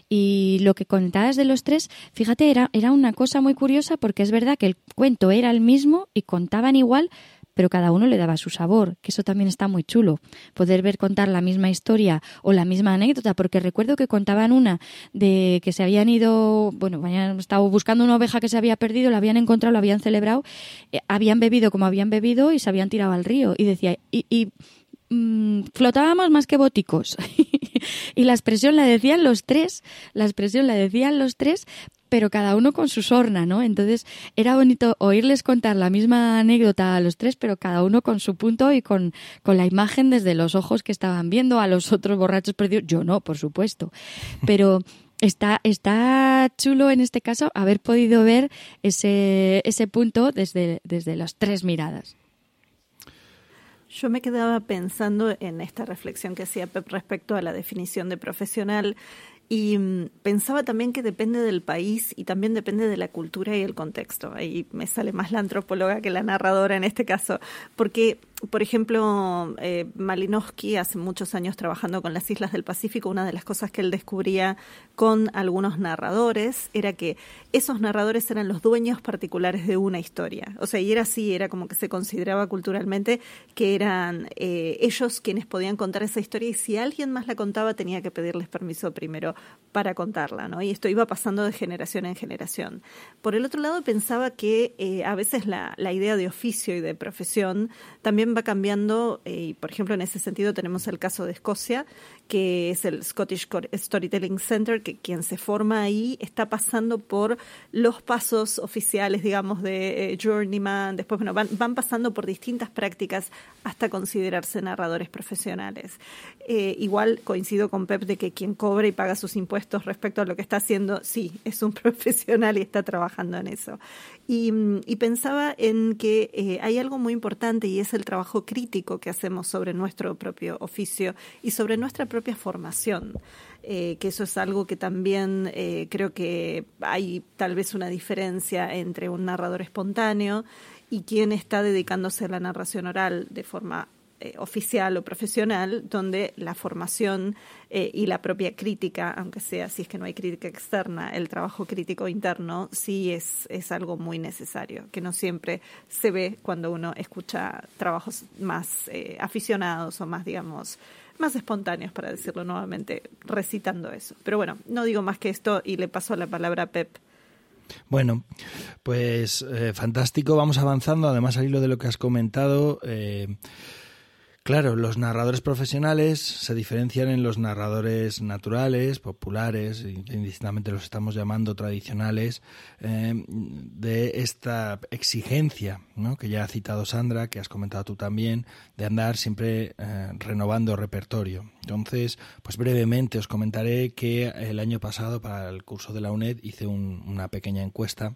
Y lo que contabas de los tres, fíjate, era, era una cosa muy curiosa porque es verdad que el cuento era el mismo y contaban igual, pero cada uno le daba su sabor, que eso también está muy chulo, poder ver contar la misma historia o la misma anécdota, porque recuerdo que contaban una de que se habían ido, bueno, habían estado buscando una oveja que se había perdido, la habían encontrado, la habían celebrado, eh, habían bebido como habían bebido y se habían tirado al río, y decía, y, mm, flotábamos más que boticos. y la expresión la decían los tres, la expresión la decían los tres, pero cada uno con su sorna, ¿no? Entonces era bonito oírles contar la misma anécdota a los tres, pero cada uno con su punto y con, con la imagen desde los ojos que estaban viendo a los otros borrachos perdidos. Yo no, por supuesto. Pero está, está chulo en este caso haber podido ver ese, ese punto desde, desde las tres miradas. Yo me quedaba pensando en esta reflexión que hacía respecto a la definición de profesional y mm, pensaba también que depende del país y también depende de la cultura y el contexto. Ahí me sale más la antropóloga que la narradora en este caso, porque por ejemplo, eh, Malinowski hace muchos años trabajando con las islas del Pacífico, una de las cosas que él descubría con algunos narradores era que esos narradores eran los dueños particulares de una historia. O sea, y era así, era como que se consideraba culturalmente que eran eh, ellos quienes podían contar esa historia y si alguien más la contaba tenía que pedirles permiso primero para contarla, ¿no? Y esto iba pasando de generación en generación. Por el otro lado, pensaba que eh, a veces la, la idea de oficio y de profesión también va cambiando, eh, y por ejemplo en ese sentido tenemos el caso de Escocia, que es el Scottish Storytelling Center, que quien se forma ahí está pasando por los pasos oficiales, digamos, de eh, Journeyman, después, bueno, van, van, pasando por distintas prácticas hasta considerarse narradores profesionales. Eh, igual coincido con Pep de que quien cobra y paga sus impuestos respecto a lo que está haciendo, sí, es un profesional y está trabajando en eso. Y, y pensaba en que eh, hay algo muy importante y es el trabajo crítico que hacemos sobre nuestro propio oficio y sobre nuestra propia propia formación, eh, que eso es algo que también eh, creo que hay tal vez una diferencia entre un narrador espontáneo y quien está dedicándose a la narración oral de forma eh, oficial o profesional, donde la formación y la propia crítica, aunque sea si es que no hay crítica externa, el trabajo crítico interno sí es, es algo muy necesario, que no siempre se ve cuando uno escucha trabajos más aficionados o más, digamos, más espontáneos, para decirlo nuevamente, recitando eso. Pero bueno, no digo más que esto y le paso la palabra a Pep. Bueno, pues eh, fantástico, vamos avanzando, además al hilo de lo que has comentado. Eh, Claro, los narradores profesionales se diferencian en los narradores naturales, populares, indistintamente los estamos llamando tradicionales, eh, de esta exigencia ¿no? que ya ha citado Sandra, que has comentado tú también, de andar siempre eh, renovando repertorio. Entonces, pues brevemente os comentaré que el año pasado para el curso de la UNED hice una pequeña encuesta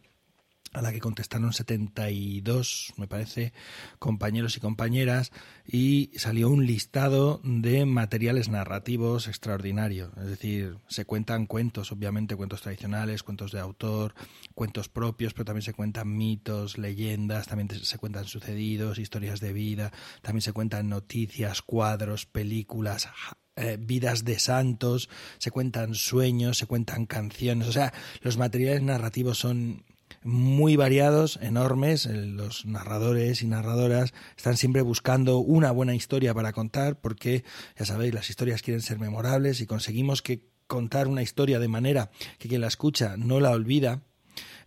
a la que contestaron 72, me parece, compañeros y compañeras, y salió un listado de materiales narrativos extraordinarios. Es decir, se cuentan cuentos, obviamente cuentos tradicionales, cuentos de autor, cuentos propios, pero también se cuentan mitos, leyendas, también se cuentan sucedidos, historias de vida, también se cuentan noticias, cuadros, películas, eh, vidas de santos, se cuentan sueños, se cuentan canciones, o sea, los materiales narrativos son muy variados, enormes. Los narradores y narradoras están siempre buscando una buena historia para contar porque, ya sabéis, las historias quieren ser memorables y conseguimos que contar una historia de manera que quien la escucha no la olvida.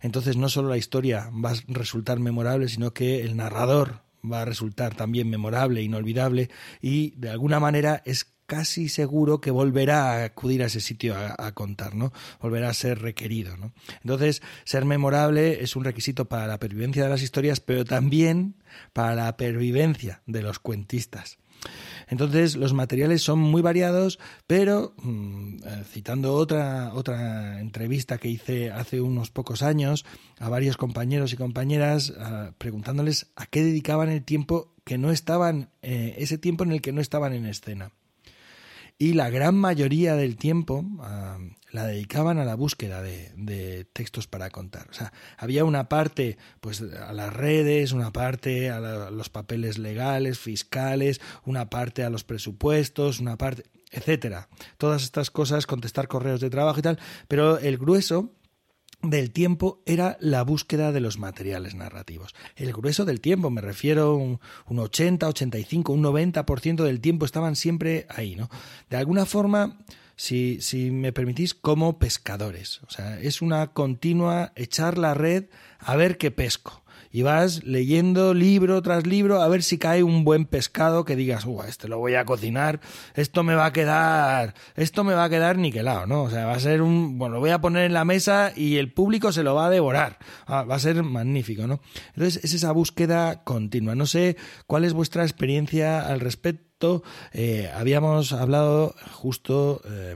Entonces no solo la historia va a resultar memorable, sino que el narrador va a resultar también memorable, inolvidable y de alguna manera es casi seguro que volverá a acudir a ese sitio a, contar, ¿no? Volverá a ser requerido, ¿no? Entonces, ser memorable es un requisito para la pervivencia de las historias, pero también para la pervivencia de los cuentistas. Entonces, los materiales son muy variados, pero mm, eh, citando otra, otra entrevista que hice hace unos pocos años a varios compañeros y compañeras, ah, preguntándoles a qué dedicaban el tiempo que no estaban, eh, ese tiempo en el que no estaban en escena y la gran mayoría del tiempo ah, la dedicaban a la búsqueda de, textos para contar. O sea, había una parte pues a las redes, una parte a, los papeles legales, fiscales, una parte a los presupuestos, una parte, etcétera. Todas estas cosas, contestar correos de trabajo y tal, pero el grueso del tiempo era la búsqueda de los materiales narrativos. El grueso del tiempo, me refiero un, un 80, 85, un 90% del tiempo estaban siempre ahí, ¿no? De alguna forma, si, si me permitís, como pescadores. O sea, es una continua echar la red a ver qué pesco y vas leyendo libro tras libro a ver si cae un buen pescado que digas, uh, este lo voy a cocinar, esto me va a quedar, esto me va a quedar niquelado, ¿no? O sea, va a ser un, bueno, lo voy a poner en la mesa y el público se lo va a devorar, ah, va a ser magnífico, ¿no? Entonces es esa búsqueda continua. No sé cuál es vuestra experiencia al respecto eh, habíamos hablado justo eh,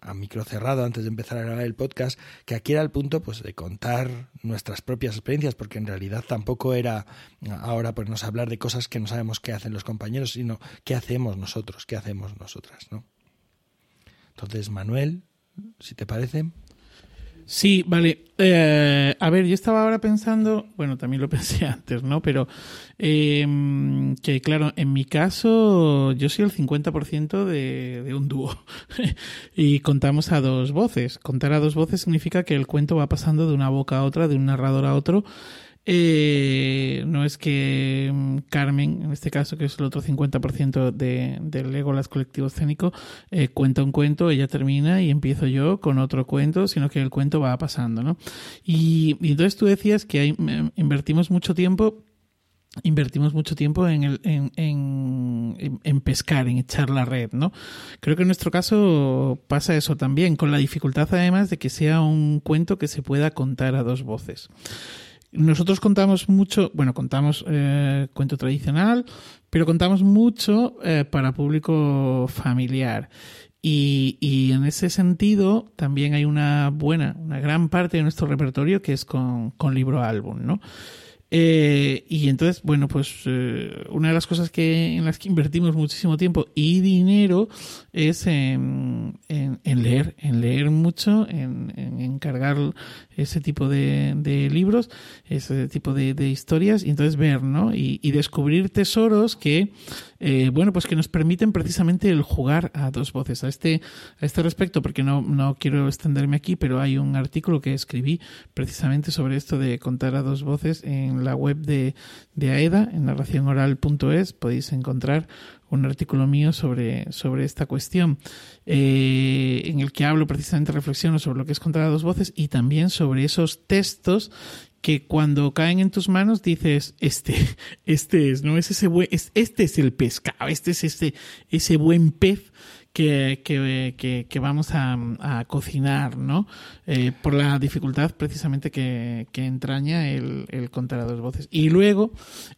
a micro cerrado antes de empezar a grabar el podcast que aquí era el punto pues de contar nuestras propias experiencias porque en realidad tampoco era ahora pues a hablar de cosas que no sabemos qué hacen los compañeros sino qué hacemos nosotros qué hacemos nosotras no entonces Manuel si te parece Sí, vale. Eh, a ver, yo estaba ahora pensando, bueno, también lo pensé antes, ¿no? Pero em, que claro, en mi caso yo soy el 50% de, de un dúo y contamos a dos voces. Contar a dos voces significa que el cuento va pasando de una boca a otra, de un narrador a otro eh, no es que mm, Carmen, en este caso, que es el otro 50% de, del Legolas colectivo escénico, eh, cuenta un cuento, ella termina y empiezo yo con otro cuento, sino que el cuento va pasando, ¿no? Y, entonces tú decías que hay, invertimos mucho tiempo invertimos mucho tiempo en, en, pescar, en echar la red, ¿no? Creo que en nuestro caso pasa eso también, con la dificultad además de que sea un cuento que se pueda contar a dos voces. Nosotros contamos mucho, bueno, contamos eh, cuento tradicional, pero contamos mucho eh, para público familiar. Y, y, en ese sentido también hay una buena, una gran parte de nuestro repertorio que es con, con libro álbum, ¿no? Eh, y entonces, bueno, pues eh, una de las cosas que en las que invertimos muchísimo tiempo y dinero es en, en, leer, en leer mucho, en, en encargar ese tipo de, libros, ese tipo de, de, historias, y entonces ver, ¿no? Y, y descubrir tesoros que, eh, bueno, pues que nos permiten precisamente el jugar a dos voces. A este, a este respecto, porque no, no quiero extenderme aquí, pero hay un artículo que escribí precisamente sobre esto de contar a dos voces en la web de, de AEDA, en narracionoral.es, podéis encontrar un artículo mío sobre, sobre esta cuestión, eh, en el que hablo precisamente, reflexiono sobre lo que es contar a dos voces y también sobre esos textos que cuando caen en tus manos dices, este, este es, ¿no? Es ese buen, este es el pescado, este es ese, ese buen pez que, que, que, vamos a, cocinar, ¿no? Eh, por la dificultad precisamente que, que entraña el, el, contar a dos voces. Y luego,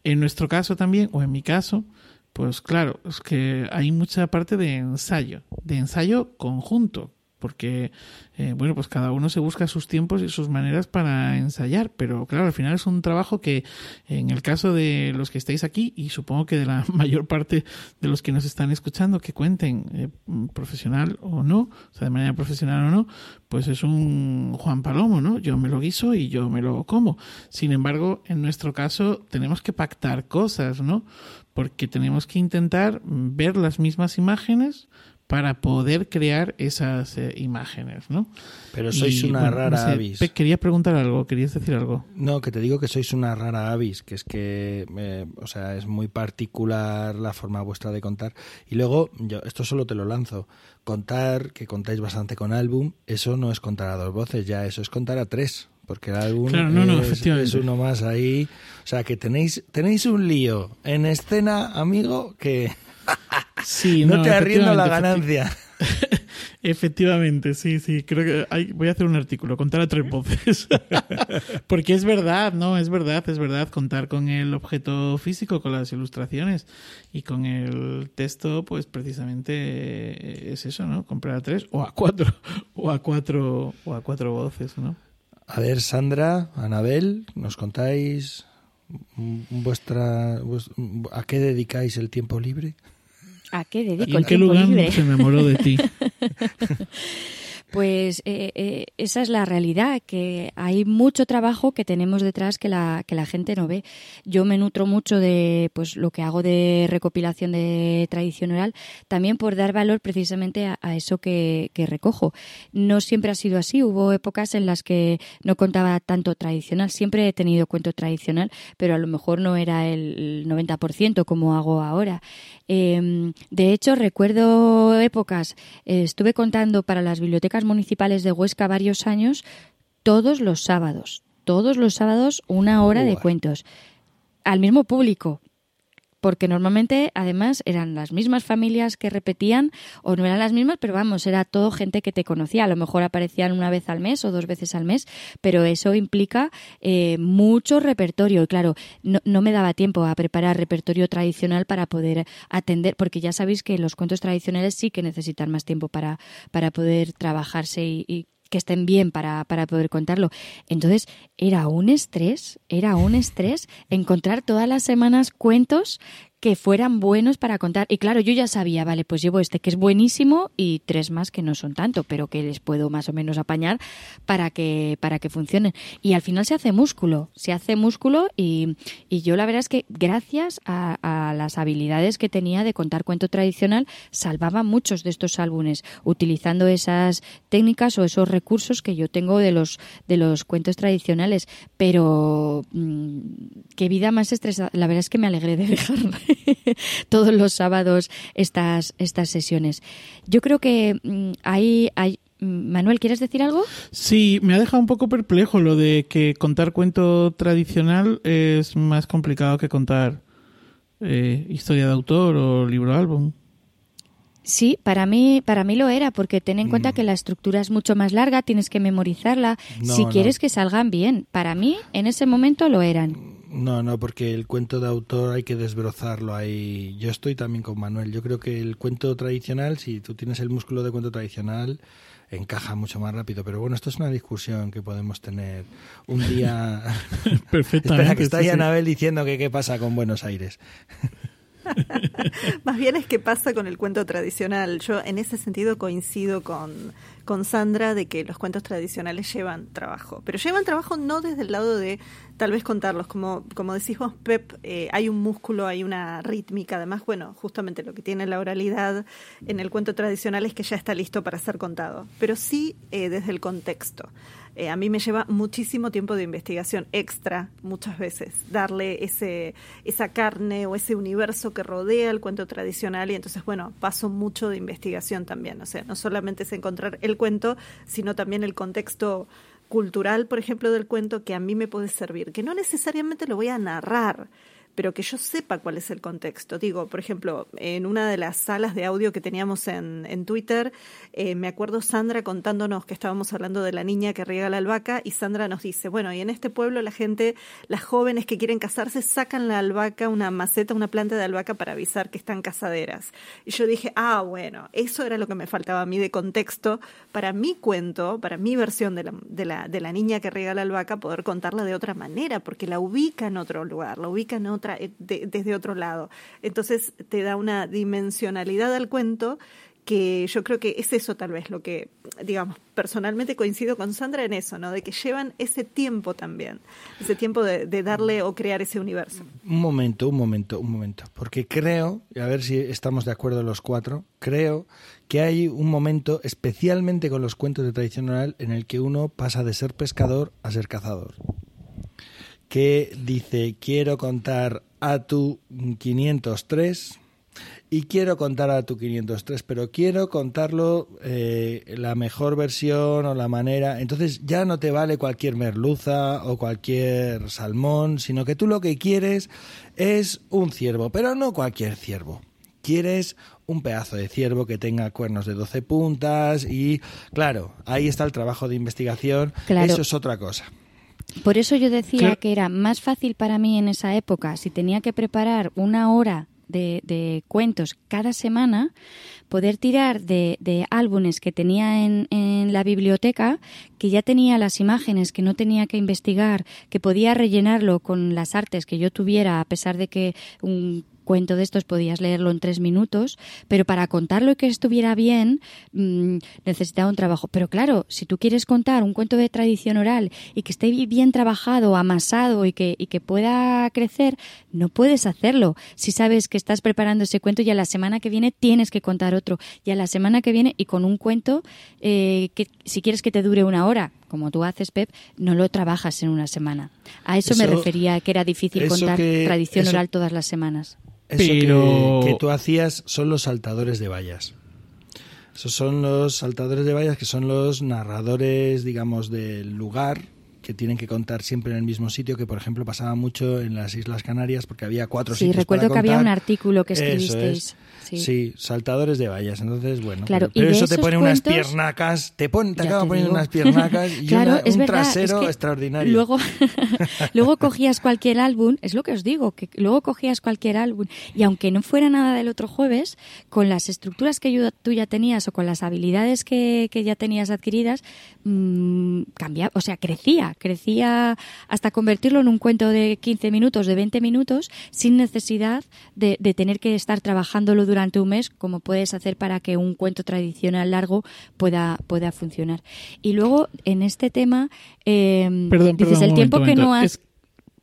en nuestro caso también, o en mi caso, pues claro, es que hay mucha parte de ensayo, de ensayo conjunto, porque eh, bueno pues cada uno se busca sus tiempos y sus maneras para ensayar pero claro al final es un trabajo que en el caso de los que estáis aquí y supongo que de la mayor parte de los que nos están escuchando que cuenten eh, profesional o no o sea de manera profesional o no pues es un Juan Palomo no yo me lo guiso y yo me lo como. Sin embargo en nuestro caso tenemos que pactar cosas no porque tenemos que intentar ver las mismas imágenes para poder crear esas eh, imágenes, ¿no? Pero sois una rara avis. Quería preguntar algo, querías decir algo. No, que te digo que sois una rara avis, que es que, eh, o sea, es muy particular la forma vuestra de contar. Y luego, yo esto solo te lo lanzo. Contar, que contáis bastante con álbum, eso no es contar a dos voces, ya eso es contar a tres porque el álbum es, uno más ahí. O sea, que tenéis, tenéis un lío en escena, amigo, que Sí, no, te arriendo la ganancia. Efectivamente, sí, sí. Creo que hay, voy a hacer un artículo, contar a tres voces. Porque es verdad, ¿no? Es verdad, es verdad. Contar con el objeto físico, con las ilustraciones y con el texto, pues precisamente es eso, ¿no? Comprar a tres o a cuatro, o a cuatro, o a cuatro voces, ¿no? A ver, Sandra, Anabel, ¿nos contáis vuestra, a qué dedicáis el tiempo libre? ¿A qué dedico ¿Y en qué lugar se enamoró de ti? Pues eh, eh, esa es la realidad, que hay mucho trabajo que tenemos detrás que la, que la gente no ve. Yo me nutro mucho de pues lo que hago de recopilación de tradición oral, también por dar valor precisamente a, eso que, recojo. No siempre ha sido así, hubo épocas en las que no contaba tanto tradicional, siempre he tenido cuento tradicional, pero a lo mejor no era el 90% como hago ahora. Eh, de hecho, recuerdo épocas, eh, estuve contando para las bibliotecas municipales de Huesca varios años, todos los sábados, todos los sábados una hora de cuentos, al mismo público, porque normalmente además eran las mismas familias que repetían o no eran las mismas, pero vamos, era todo gente que te conocía, a lo mejor aparecían una vez al mes o dos veces al mes, pero eso implica eh, mucho repertorio. Y claro, no, no, me daba tiempo a preparar repertorio tradicional para poder atender, porque ya sabéis que los cuentos tradicionales sí que necesitan más tiempo para, para poder trabajarse y, y que estén bien para, para poder contarlo. Entonces, era un estrés, era un estrés encontrar todas las semanas cuentos que fueran buenos para contar. Y claro, yo ya sabía, vale, pues llevo este que es buenísimo y tres más que no son tanto, pero que les puedo más o menos apañar para que, para que funcionen. Y al final se hace músculo, se hace músculo y, y yo la verdad es que gracias a, a, las habilidades que tenía de contar cuento tradicional, salvaba muchos de estos álbumes utilizando esas técnicas o esos recursos que yo tengo de los, de los cuentos tradicionales. Pero mmm, qué vida más estresada. La verdad es que me alegré de dejarla. todos los sábados estas, estas sesiones. Yo creo que mm, hay, hay Manuel, ¿quieres decir algo? Sí, me ha dejado un poco perplejo lo de que contar cuento tradicional es más complicado que contar eh, historia de autor o libro álbum. Sí, para mí, para mí lo era, porque ten en cuenta mm. que la estructura es mucho más larga, tienes que memorizarla, no, si quieres no. que salgan bien. Para mí, en ese momento lo eran. No, no, porque el cuento de autor hay que desbrozarlo ahí. Yo estoy también con Manuel. Yo creo que el cuento tradicional, si tú tienes el músculo de cuento tradicional, encaja mucho más rápido. Pero bueno, esto es una discusión que podemos tener un día. Perfectamente. Espera, que está ahí sí, Anabel diciendo que qué pasa con Buenos Aires. Más bien es que pasa con el cuento tradicional. Yo en ese sentido coincido con, con Sandra de que los cuentos tradicionales llevan trabajo, pero llevan trabajo no desde el lado de tal vez contarlos, como, como decís vos, Pep, eh, hay un músculo, hay una rítmica, además, bueno, justamente lo que tiene la oralidad en el cuento tradicional es que ya está listo para ser contado, pero sí eh, desde el contexto. Eh, a mí me lleva muchísimo tiempo de investigación extra, muchas veces, darle ese, esa carne o ese universo que rodea el cuento tradicional y entonces, bueno, paso mucho de investigación también, o sea, no solamente es encontrar el cuento, sino también el contexto cultural, por ejemplo, del cuento que a mí me puede servir, que no necesariamente lo voy a narrar, pero que yo sepa cuál es el contexto. Digo, por ejemplo, en una de las salas de audio que teníamos en, en Twitter, eh, me acuerdo Sandra contándonos que estábamos hablando de la niña que riega la albahaca y Sandra nos dice, bueno, y en este pueblo la gente, las jóvenes que quieren casarse, sacan la albahaca, una maceta, una planta de albahaca para avisar que están casaderas. Y yo dije, ah, bueno, eso era lo que me faltaba a mí de contexto para mi cuento, para mi versión de la, de la, de la niña que riega la albahaca, poder contarla de otra manera, porque la ubica en otro lugar, la ubica en otra eh, desde otro lado. Entonces te da una dimensionalidad al cuento que yo creo que es eso tal vez lo que, digamos, personalmente coincido con Sandra en eso, ¿no? De que llevan ese tiempo también, ese tiempo de, de, darle o crear ese universo. Un momento, un momento, un momento, porque creo, a ver si estamos de acuerdo los cuatro, creo que hay un momento, especialmente con los cuentos de tradición oral, en el que uno pasa de ser pescador a ser cazador que dice quiero contar a tu 503 y quiero contar a tu 503, pero quiero contarlo eh, la mejor versión o la manera. Entonces ya no te vale cualquier merluza o cualquier salmón, sino que tú lo que quieres es un ciervo, pero no cualquier ciervo. Quieres un pedazo de ciervo que tenga cuernos de 12 puntas y, claro, ahí está el trabajo de investigación. Eso es otra cosa. Por eso yo decía que era más fácil para mí en esa época, si tenía que preparar una hora de, cuentos cada semana, poder tirar de, álbumes que tenía en, en, la biblioteca, que ya tenía las imágenes, que no tenía que investigar, que podía rellenarlo con las artes que yo tuviera, a pesar de que un cuento de estos podías leerlo en tres minutos, pero para contarlo y que estuviera bien mmm, necesitaba un trabajo. Pero claro, si tú quieres contar un cuento de tradición oral y que esté bien trabajado, amasado y que, y que pueda crecer, no puedes hacerlo. Si sabes que estás preparando ese cuento y a la semana que viene tienes que contar otro. Y a la semana que viene y con un cuento eh, que si quieres que te dure una hora, como tú haces, Pep, no lo trabajas en una semana. A eso, eso me refería, que era difícil contar que, tradición eso, oral todas las semanas. Eso Pero... que, que, tú hacías son los saltadores de vallas. Esos son los saltadores de vallas que son los narradores, digamos, del lugar que tienen que contar siempre en el mismo sitio, que por ejemplo pasaba mucho en las Islas Canarias porque había cuatro sí, sitios. Sí, recuerdo para que había un artículo que escribisteis. Es. Sí. sí. saltadores de vallas. Entonces, bueno, claro, pero, pero eso te pone cuentos, unas piernacas, te, pon, te acaba poniendo unas piernacas y claro, una, es un verdad, trasero es que extraordinario. Luego, luego cogías cualquier álbum, es lo que os digo, que luego cogías cualquier álbum y aunque no fuera nada del otro jueves, con las estructuras que yo, tú ya tenías o con las habilidades que, que ya tenías adquiridas, mmm, cambiaba, o sea, crecía, crecía hasta convertirlo en un cuento de 15 minutos, de 20 minutos, sin necesidad de, de tener que estar trabajándolo durante un mes, como puedes hacer para que un cuento tradicional largo pueda, pueda funcionar. Y luego, en este tema, eh, perdón, dices, perdón, el tiempo momento, que no has... Es...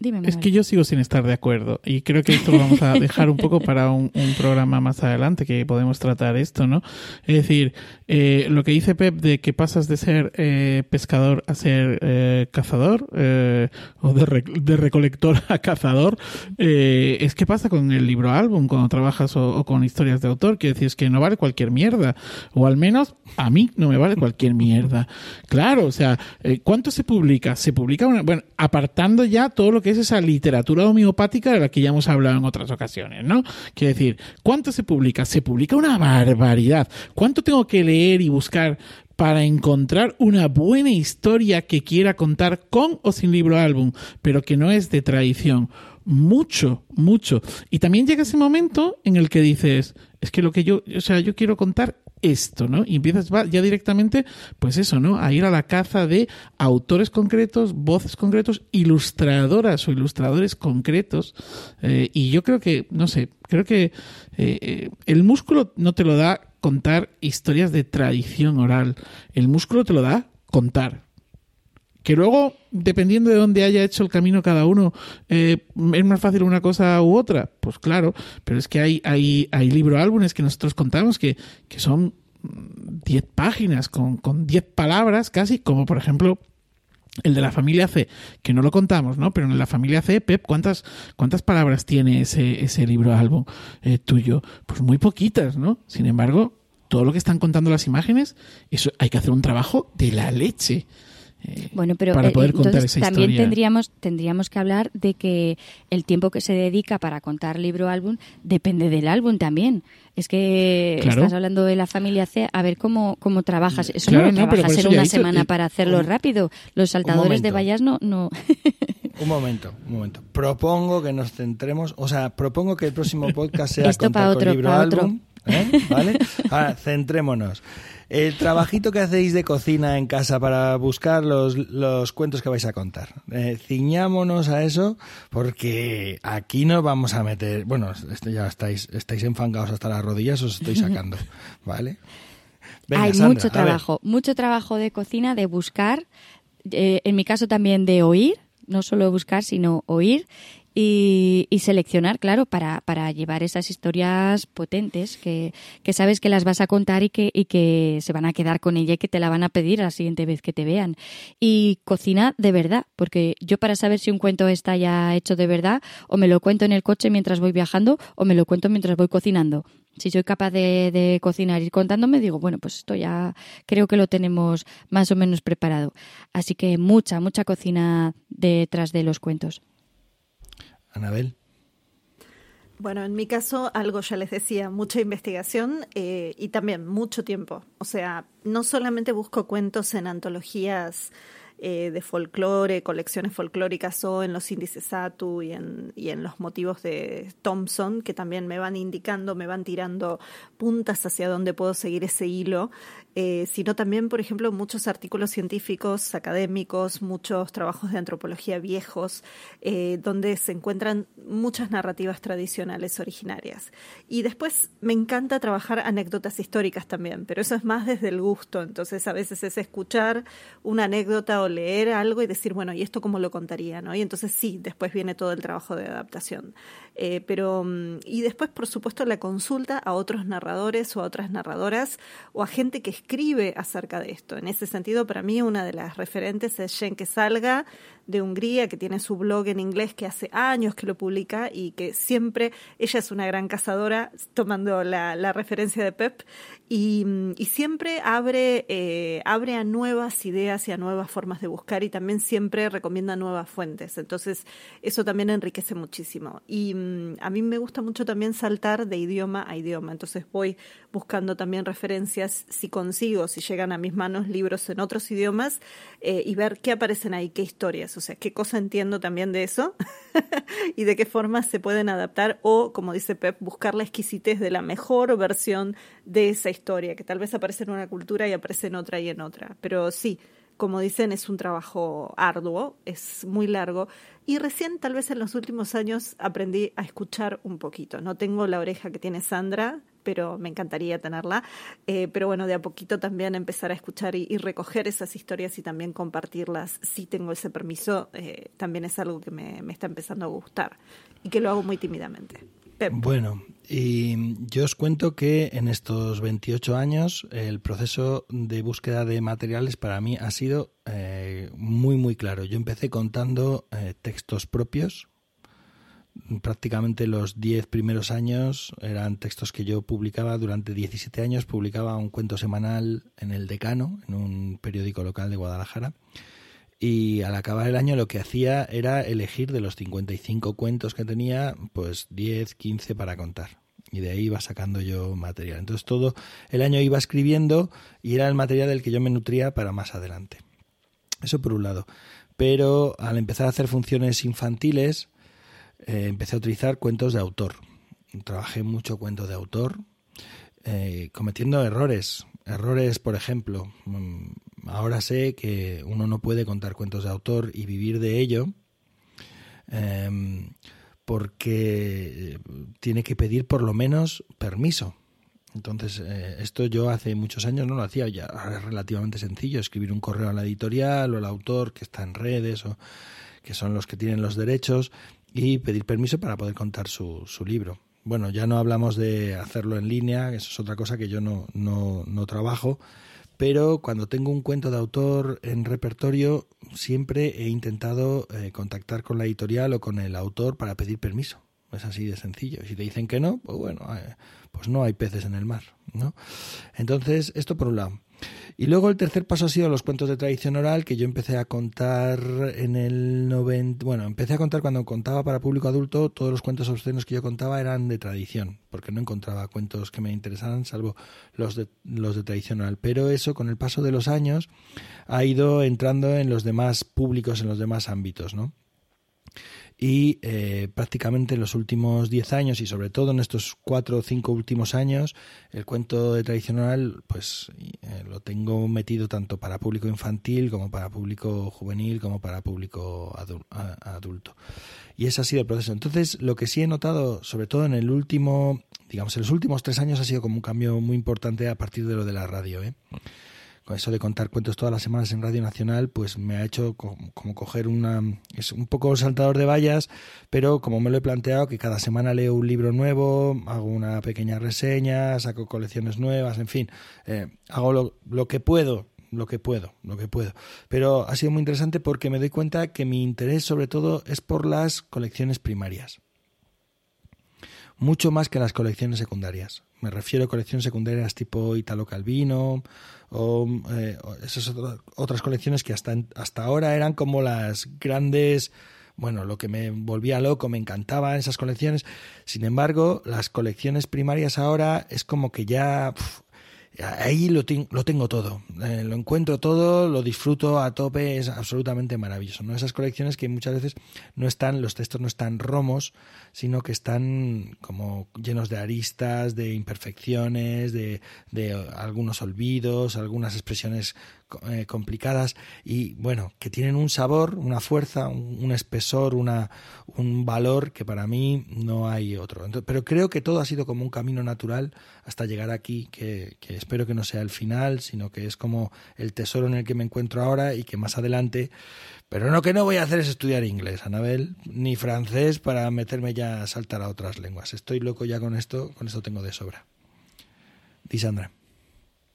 Dime, es que yo sigo sin estar de acuerdo y creo que esto lo vamos a dejar un poco para un, un programa más adelante que podemos tratar esto, ¿no? Es decir, eh, lo que dice Pep de que pasas de ser eh, pescador a ser eh, cazador eh, o de, re de, recolector a cazador eh, es que pasa con el libro álbum cuando trabajas o, o, con historias de autor que decir es que no vale cualquier mierda o al menos a mí no me vale cualquier mierda claro o sea eh, ¿cuánto se publica? se publica una, bueno apartando ya todo lo que es esa literatura homeopática de la que ya hemos hablado en otras ocasiones ¿no? quiere decir ¿cuánto se publica? se publica una barbaridad ¿cuánto tengo que leer y buscar para encontrar una buena historia que quiera contar con o sin libro álbum, pero que no es de tradición. Mucho, mucho. Y también llega ese momento en el que dices, es que lo que yo, o sea, yo quiero contar esto, ¿no? Y empiezas ya directamente, pues eso, ¿no? A ir a la caza de autores concretos, voces concretos, ilustradoras o ilustradores concretos. Eh, y yo creo que, no sé, creo que eh, el músculo no te lo da contar historias de tradición oral. El músculo te lo da contar. Que luego, dependiendo de dónde haya hecho el camino cada uno, eh, es más fácil una cosa u otra. Pues claro, pero es que hay, hay, hay libro álbumes que nosotros contamos que, que son 10 páginas con, con 10 palabras casi, como por ejemplo el de la familia C, que no lo contamos, ¿no? Pero en la familia C, Pep, ¿cuántas, cuántas palabras tiene ese, ese libro álbum eh, tuyo? Pues muy poquitas, ¿no? Sin embargo, todo lo que están contando las imágenes, eso hay que hacer un trabajo de la leche. Eh, bueno, pero para eh, poder contar entonces esa también historia. tendríamos tendríamos que hablar de que el tiempo que se dedica para contar libro álbum depende del álbum también. Es que Claro. estás hablando de la familia C, a ver cómo cómo trabajas. Eso Claro, no no, lo trabajas en he una dicho, semana para hacerlo un- rápido. Los saltadores de vallas no no Un momento, un momento. Propongo que nos centremos, o sea, propongo que el próximo podcast sea Esto contar pa' con otro, libro pa' otro. álbum, ¿eh? ¿Vale? Ahora, centrémonos. El trabajito que hacéis de cocina en casa para buscar los, los cuentos que vais a contar. Eh, ciñámonos a eso porque aquí nos vamos a meter... Bueno, esto ya estáis, estáis enfangados hasta las rodillas, os estoy sacando, ¿vale? Venga, Hay Sandra, mucho trabajo, mucho trabajo de cocina, de buscar, eh, en mi caso también de oír, no solo buscar, sino oír y, y seleccionar, claro, para, para llevar esas historias potentes que, que sabes que las vas a contar y que, y que se van a quedar con ella y que te la van a pedir la siguiente vez que te vean. Y cocina de verdad, porque yo para saber si un cuento está ya hecho de verdad, o me lo cuento en el coche mientras voy viajando, o me lo cuento mientras voy cocinando. Si soy capaz de, de cocinar y contándome, digo, bueno, pues esto ya creo que lo tenemos más o menos preparado. Así que mucha, mucha cocina detrás de los cuentos. Anabel. Bueno, en mi caso, algo ya les decía, mucha investigación eh, y también mucho tiempo. O sea, no solamente busco cuentos en antologías eh, de folclore, colecciones folclóricas o en los índices ATU y en, y en los motivos de Thompson, que también me van indicando, me van tirando puntas hacia dónde puedo seguir ese hilo, eh, sino también, por ejemplo, muchos artículos científicos, académicos, muchos trabajos de antropología viejos, eh, donde se encuentran muchas narrativas tradicionales originarias. Y después me encanta trabajar anécdotas históricas también, pero eso es más desde el gusto. Entonces a veces es escuchar una anécdota o leer algo y decir, bueno, ¿y esto cómo lo contaría? ¿no? Y entonces sí, después viene todo el trabajo de adaptación. Eh, pero, mm, y después, por supuesto, la consulta a otros narradores o a otras narradoras o a gente que escribe acerca de esto. En ese sentido, para mí, una de las referentes es Jenke Salga, de Hungría, que tiene su blog en inglés, que hace años que lo publica y que siempre, ella es una gran cazadora, tomando la, la referencia de Pep, y, y siempre abre, eh, abre a nuevas ideas y a nuevas formas de buscar y también siempre recomienda nuevas fuentes. Entonces, eso también enriquece muchísimo. Y mm, a mí me gusta mucho también saltar de idioma a idioma. Entonces, voy buscando también referencias, si consigo, si llegan a mis manos libros en otros idiomas, eh, y ver qué aparecen ahí, qué historias, o sea, qué cosa entiendo también de eso y de qué forma se pueden adaptar o, como dice Pep, buscar la exquisitez de la mejor versión de esa historia, que tal vez aparece en una cultura y aparece en otra y en otra. Pero sí, como dicen, es un trabajo arduo, es muy largo y recién tal vez en los últimos años aprendí a escuchar un poquito. No tengo la oreja que tiene Sandra, pero me encantaría tenerla. Eh, pero bueno, de a poquito también empezar a escuchar y, recoger esas historias y también compartirlas. Si tengo ese permiso, eh, también es algo que me, está empezando a gustar y que lo hago muy tímidamente. Bueno, y yo os cuento que en estos 28 años el proceso de búsqueda de materiales para mí ha sido eh, muy, muy claro. Yo empecé contando textos propios. Prácticamente los 10 primeros años eran textos que yo publicaba durante 17 años. Publicaba un cuento semanal en El Decano, en un periódico local de Guadalajara. Y al acabar el año lo que hacía era elegir de los 55 cuentos que tenía, pues 10, 15 para contar. Y de ahí iba sacando yo material. Entonces todo el año iba escribiendo y era el material del que yo me nutría para más adelante. Eso por un lado. Pero al empezar a hacer funciones infantiles, eh, empecé a utilizar cuentos de autor. Trabajé mucho cuentos de autor, eh, cometiendo errores. Errores, por ejemplo, mm, ahora sé que uno no puede contar cuentos de autor y vivir de ello eh, porque tiene que pedir por lo menos permiso. Entonces, eh, esto yo hace muchos años no lo hacía, ya ahora es relativamente sencillo escribir un correo a la editorial o al autor que está en redes o que son los que tienen los derechos y pedir permiso para poder contar su, su libro. Bueno, ya no hablamos de hacerlo en línea, eso es otra cosa que yo no, no, no trabajo, pero cuando tengo un cuento de autor en repertorio, siempre he intentado eh, contactar con la editorial o con el autor para pedir permiso. Es así de sencillo. Si te dicen que no, pues bueno, eh, pues no hay peces en el mar, ¿no? Entonces, esto por un lado. Y luego el tercer paso ha sido los cuentos de tradición oral, que yo empecé a contar en el 90. Bueno, empecé a contar cuando contaba para público adulto, todos los cuentos obscenos que yo contaba eran de tradición, porque no encontraba cuentos que me interesaran, salvo los de, los de tradición oral. Pero eso, con el paso de los años, ha ido entrando en los demás públicos, en los demás ámbitos, ¿no? Y eh, prácticamente en los últimos 10 años y sobre todo en estos 4 o 5 últimos años el cuento de tradicional pues eh, lo tengo metido tanto para público infantil como para público juvenil como para público adulto y ha sido el proceso entonces lo que sí he notado sobre todo en el último digamos en los últimos tres años ha sido como un cambio muy importante a partir de lo de la radio ¿eh? Eso de contar cuentos todas las semanas en Radio Nacional, pues me ha hecho como, coger una... Es un poco saltador de vallas, pero como me lo he planteado, que cada semana leo un libro nuevo, hago una pequeña reseña, saco colecciones nuevas, en fin, eh, hago lo, lo que puedo lo que puedo, lo que puedo. Pero ha sido muy interesante porque me doy cuenta que mi interés sobre todo es por las colecciones primarias. Mucho más que las colecciones secundarias. Me refiero a colecciones secundarias tipo Italo Calvino o eh, esas otras colecciones que hasta, hasta ahora eran como las grandes bueno, lo que me volvía loco, me encantaban esas colecciones. Sin embargo, las colecciones primarias ahora es como que ya ahí lo, lo tengo todo, eh, lo encuentro todo, lo disfruto a tope, es absolutamente maravilloso. ¿no? Esas colecciones que muchas veces no están, los textos no están romos, sino que están como llenos de aristas, de imperfecciones, de, de algunos olvidos, algunas expresiones eh, complicadas y bueno, que tienen un sabor, una fuerza, un, espesor, una, un valor que para mí no hay otro. pero creo que todo ha sido como un camino natural hasta llegar aquí, que, que espero que no sea el final, sino que es como el tesoro en el que me encuentro ahora y que más adelante pero no que no voy a hacer es estudiar inglés, Anabel, ni francés para meterme ya a saltar a otras lenguas. Estoy loco ya con esto, con esto tengo de sobra. Disandra.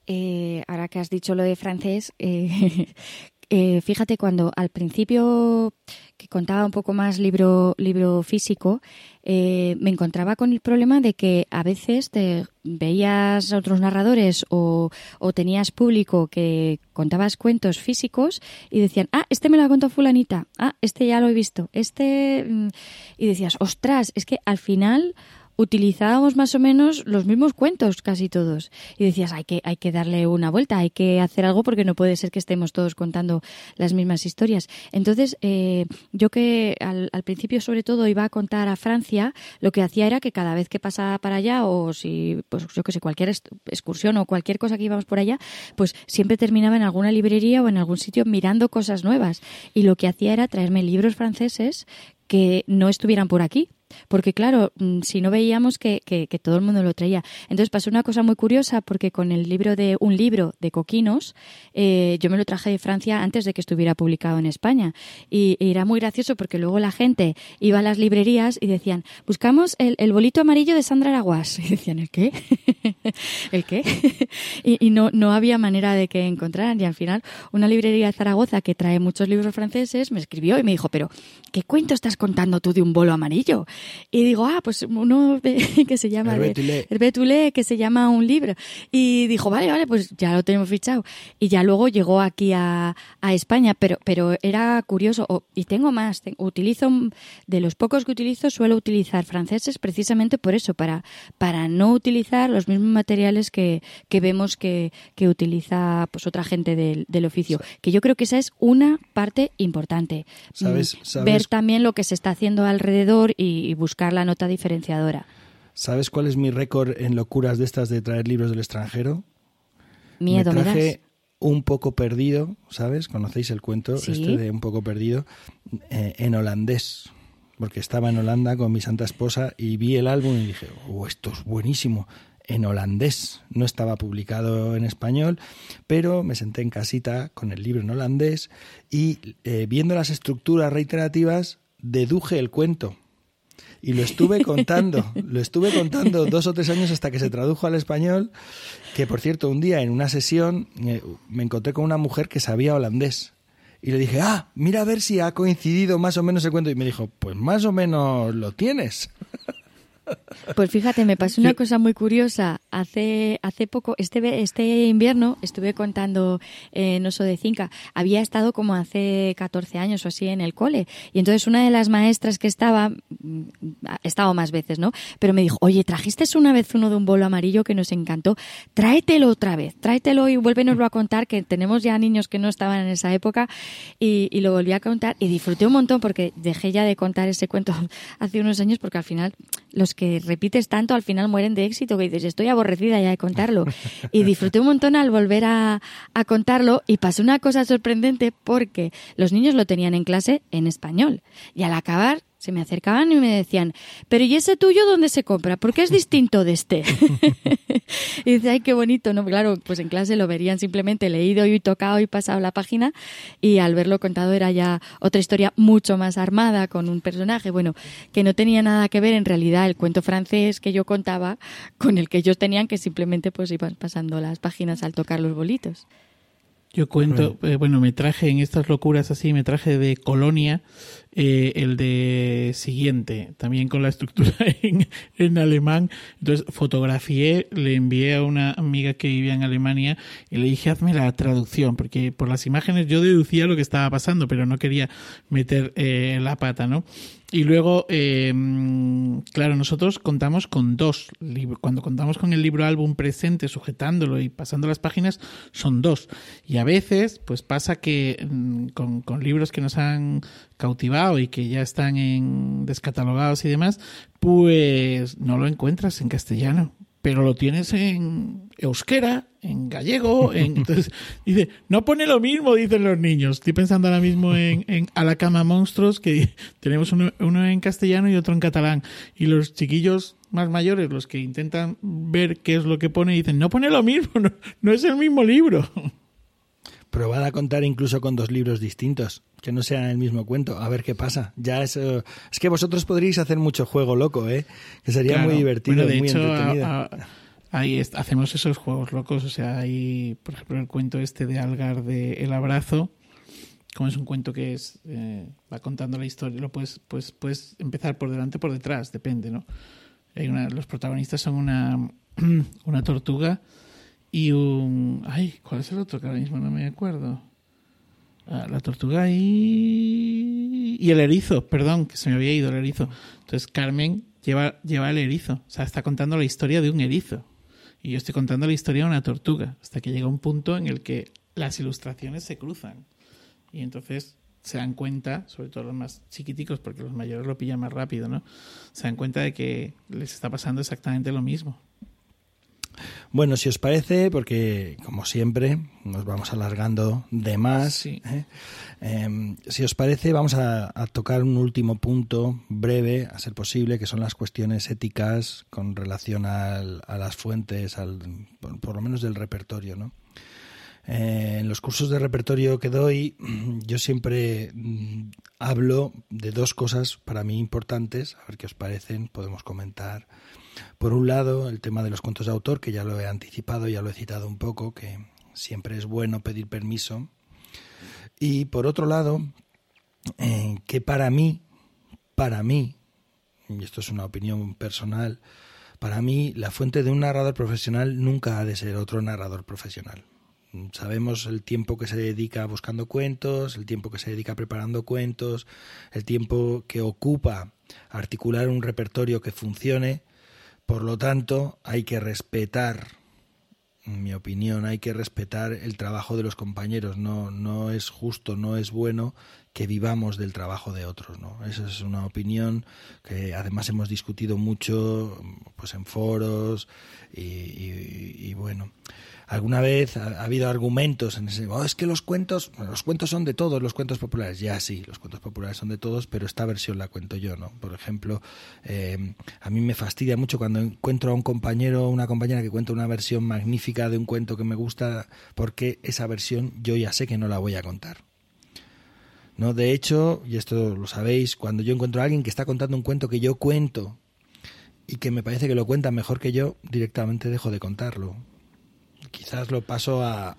Eh, ahora que has dicho lo de francés, eh, eh, fíjate cuando al principio que contaba un poco más libro, libro físico, me encontraba con el problema de que a veces te veías a otros narradores o, o, tenías público que contabas cuentos físicos y decían, ah, este me lo ha contado fulanita, ah, este ya lo he visto, este... Mm", y decías, ostras, es que al final utilizábamos más o menos los mismos cuentos casi todos. Y decías, hay que, hay que darle una vuelta, hay que hacer algo porque no puede ser que estemos todos contando las mismas historias. Entonces, eh, yo que al, principio sobre todo iba a contar a Francia, lo que hacía era que cada vez que pasaba para allá o si, pues yo que sé, cualquier excursión o cualquier cosa que íbamos por allá, pues siempre terminaba en alguna librería o en algún sitio mirando cosas nuevas. Y lo que hacía era traerme libros franceses que no estuvieran por aquí, porque claro, mm, si no veíamos que, que, todo el mundo lo traía. Entonces pasó una cosa muy curiosa porque con el libro de un libro de Coquinos, eh, yo me lo traje de Francia antes de que estuviera publicado en España. Y, era muy gracioso porque luego la gente iba a las librerías y decían, buscamos el, bolito amarillo de Sandra Araguas. Y decían, ¿el qué? ¿El qué? y, y no, no había manera de que encontraran. Y al final, una librería de Zaragoza que trae muchos libros franceses me escribió y me dijo, pero ¿qué cuento estás contando tú de un bolo amarillo? Y digo, ah, pues uno que se llama... El Betulé, que se llama un libro. Y dijo, vale, vale, pues ya lo tenemos fichado. Y ya luego llegó aquí a, a España, pero, pero era curioso. y tengo más, utilizo, de los pocos que utilizo, suelo utilizar franceses precisamente por eso, para, para no utilizar los mismos materiales que, que vemos que, que utiliza pues otra gente del, del oficio. Que yo creo que esa es una parte importante. ¿Sabes, mm, Ver también lo que se está haciendo alrededor y y buscar la nota diferenciadora. ¿Sabes cuál es mi récord en locuras de estas de traer libros del extranjero? Miedo, me traje un poco perdido, ¿sabes? ¿Conocéis el cuento este de un poco perdido? Eh, en holandés. Porque estaba en Holanda con mi santa esposa y vi el álbum y dije, oh, esto es buenísimo en holandés. No estaba publicado en español, pero me senté en casita con el libro en holandés y eh, viendo las estructuras reiterativas deduje el cuento y lo estuve contando, lo estuve contando dos o tres años hasta que se tradujo al español, que por cierto, un día en una sesión eh, me encontré con una mujer que sabía holandés. Y le dije, ah, mira a ver si ha coincidido más o menos el cuento. Y me dijo, pues más o menos lo tienes. Pues fíjate, me pasó una cosa muy curiosa. Hace, hace poco, este, este invierno, estuve contando en Oso de Cinca. Había estado como hace 14 años o así en el cole. Y entonces una de las maestras que estaba, mm, ha estado más veces, ¿no? Pero me dijo, oye, trajiste una vez uno de un bolo amarillo que nos encantó. Tráetelo otra vez, tráetelo y vuélvenoslo a contar, que tenemos ya niños que no estaban en esa época. Y, y lo volví a contar y disfruté un montón porque dejé ya de contar ese cuento hace unos años porque al final los que repites tanto al final mueren de éxito que dices estoy aborrecida ya de contarlo y disfruté un montón al volver a, a contarlo y pasó una cosa sorprendente porque los niños lo tenían en clase en español y al acabar se me acercaban y me decían, pero ¿y ese tuyo dónde se compra? Porque es distinto de este. y dice, ay, qué bonito, ¿no? Claro, pues en clase lo verían simplemente leído y tocado y pasado la página y al verlo contado era ya otra historia mucho más armada con un personaje, bueno, que no tenía nada que ver en realidad el cuento francés que yo contaba con el que ellos tenían que simplemente pues iban pasando las páginas al tocar los bolitos. Yo cuento, eh, bueno, me traje en estas locuras así, me traje de Colonia eh, el de siguiente, también con la estructura en, en, alemán. Entonces fotografié, le envié a una amiga que vivía en Alemania y le dije, hazme la traducción, porque por las imágenes yo deducía lo que estaba pasando, pero no quería meter eh, la pata, ¿no? Y luego, eh, claro, nosotros contamos con dos libros. Cuando contamos con el libro álbum presente, sujetándolo y pasando las páginas, son dos. Y a veces, pues pasa que mm, con, con libros que nos han cautivado y que ya están en descatalogados y demás, pues no lo encuentras en castellano pero lo tienes en euskera, en gallego, en... entonces dice, no pone lo mismo, dicen los niños. Estoy pensando ahora mismo en, en A la cama monstruos, que tenemos uno, uno, en castellano y otro en catalán. Y los chiquillos más mayores, los que intentan ver qué es lo que pone, dicen, no pone lo mismo, no, no es el mismo libro. Probad a contar incluso con dos libros distintos que no sea el mismo cuento, a ver qué pasa. Ya es, es que vosotros podríais hacer mucho juego loco, ¿eh? Que sería claro. muy divertido, bueno, de muy hecho, entretenido. A, a, ahí es, hacemos esos juegos locos, o sea, hay, por ejemplo, el cuento este de Algar de El abrazo, como es un cuento que es eh, va contando la historia, lo puedes, pues, puedes empezar por delante o por detrás, depende, ¿no? Hay una, los protagonistas son una, una tortuga y un... Ay, ¿cuál es el otro que ahora mismo no me acuerdo? la tortuga y... y el erizo, perdón, que se me había ido el erizo. Entonces Carmen lleva, lleva el erizo, o sea, está contando la historia de un erizo. Y yo estoy contando la historia de una tortuga, hasta que llega un punto en el que las ilustraciones se cruzan. Y entonces se dan cuenta, sobre todo los más chiquiticos, porque los mayores lo pillan más rápido, ¿no? Se dan cuenta de que les está pasando exactamente lo mismo. Bueno, si os parece, porque como siempre nos vamos alargando de más, sí. ¿eh? Eh, si os parece, vamos a, a, tocar un último punto breve, a ser posible, que son las cuestiones éticas con relación al, a las fuentes, al, por, por, lo menos del repertorio, ¿no? Eh, en los cursos de repertorio que doy, yo siempre mm, hablo de dos cosas para mí importantes, a ver qué os parecen, podemos comentar. Por un lado, el tema de los cuentos de autor, que ya lo he anticipado, ya lo he citado un poco, que siempre es bueno pedir permiso. Y por otro lado, eh, que para mí, para mí, y esto es una opinión personal, para mí la fuente de un narrador profesional nunca ha de ser otro narrador profesional. Sabemos el tiempo que se dedica buscando cuentos, el tiempo que se dedica preparando cuentos, el tiempo que ocupa articular un repertorio que funcione por lo tanto, hay que respetar, en mi opinión, hay que respetar el trabajo de los compañeros. No, no es justo, no es bueno que vivamos del trabajo de otros. ¿no? Esa es una opinión que además hemos discutido mucho pues, en foros y, bueno alguna vez ha, ha, habido argumentos en ese, oh, es que los cuentos, los cuentos son de todos, los cuentos populares. Ya sí, los cuentos populares son de todos, pero esta versión la cuento yo, ¿no? Por ejemplo, eh, a mí me fastidia mucho cuando encuentro a un compañero o una compañera que cuenta una versión magnífica de un cuento que me gusta, porque esa versión yo ya sé que no la voy a contar. ¿No? De hecho, y esto lo sabéis, cuando yo encuentro a alguien que está contando un cuento que yo cuento y que me parece que lo cuenta mejor que yo, directamente dejo de contarlo quizás lo paso a,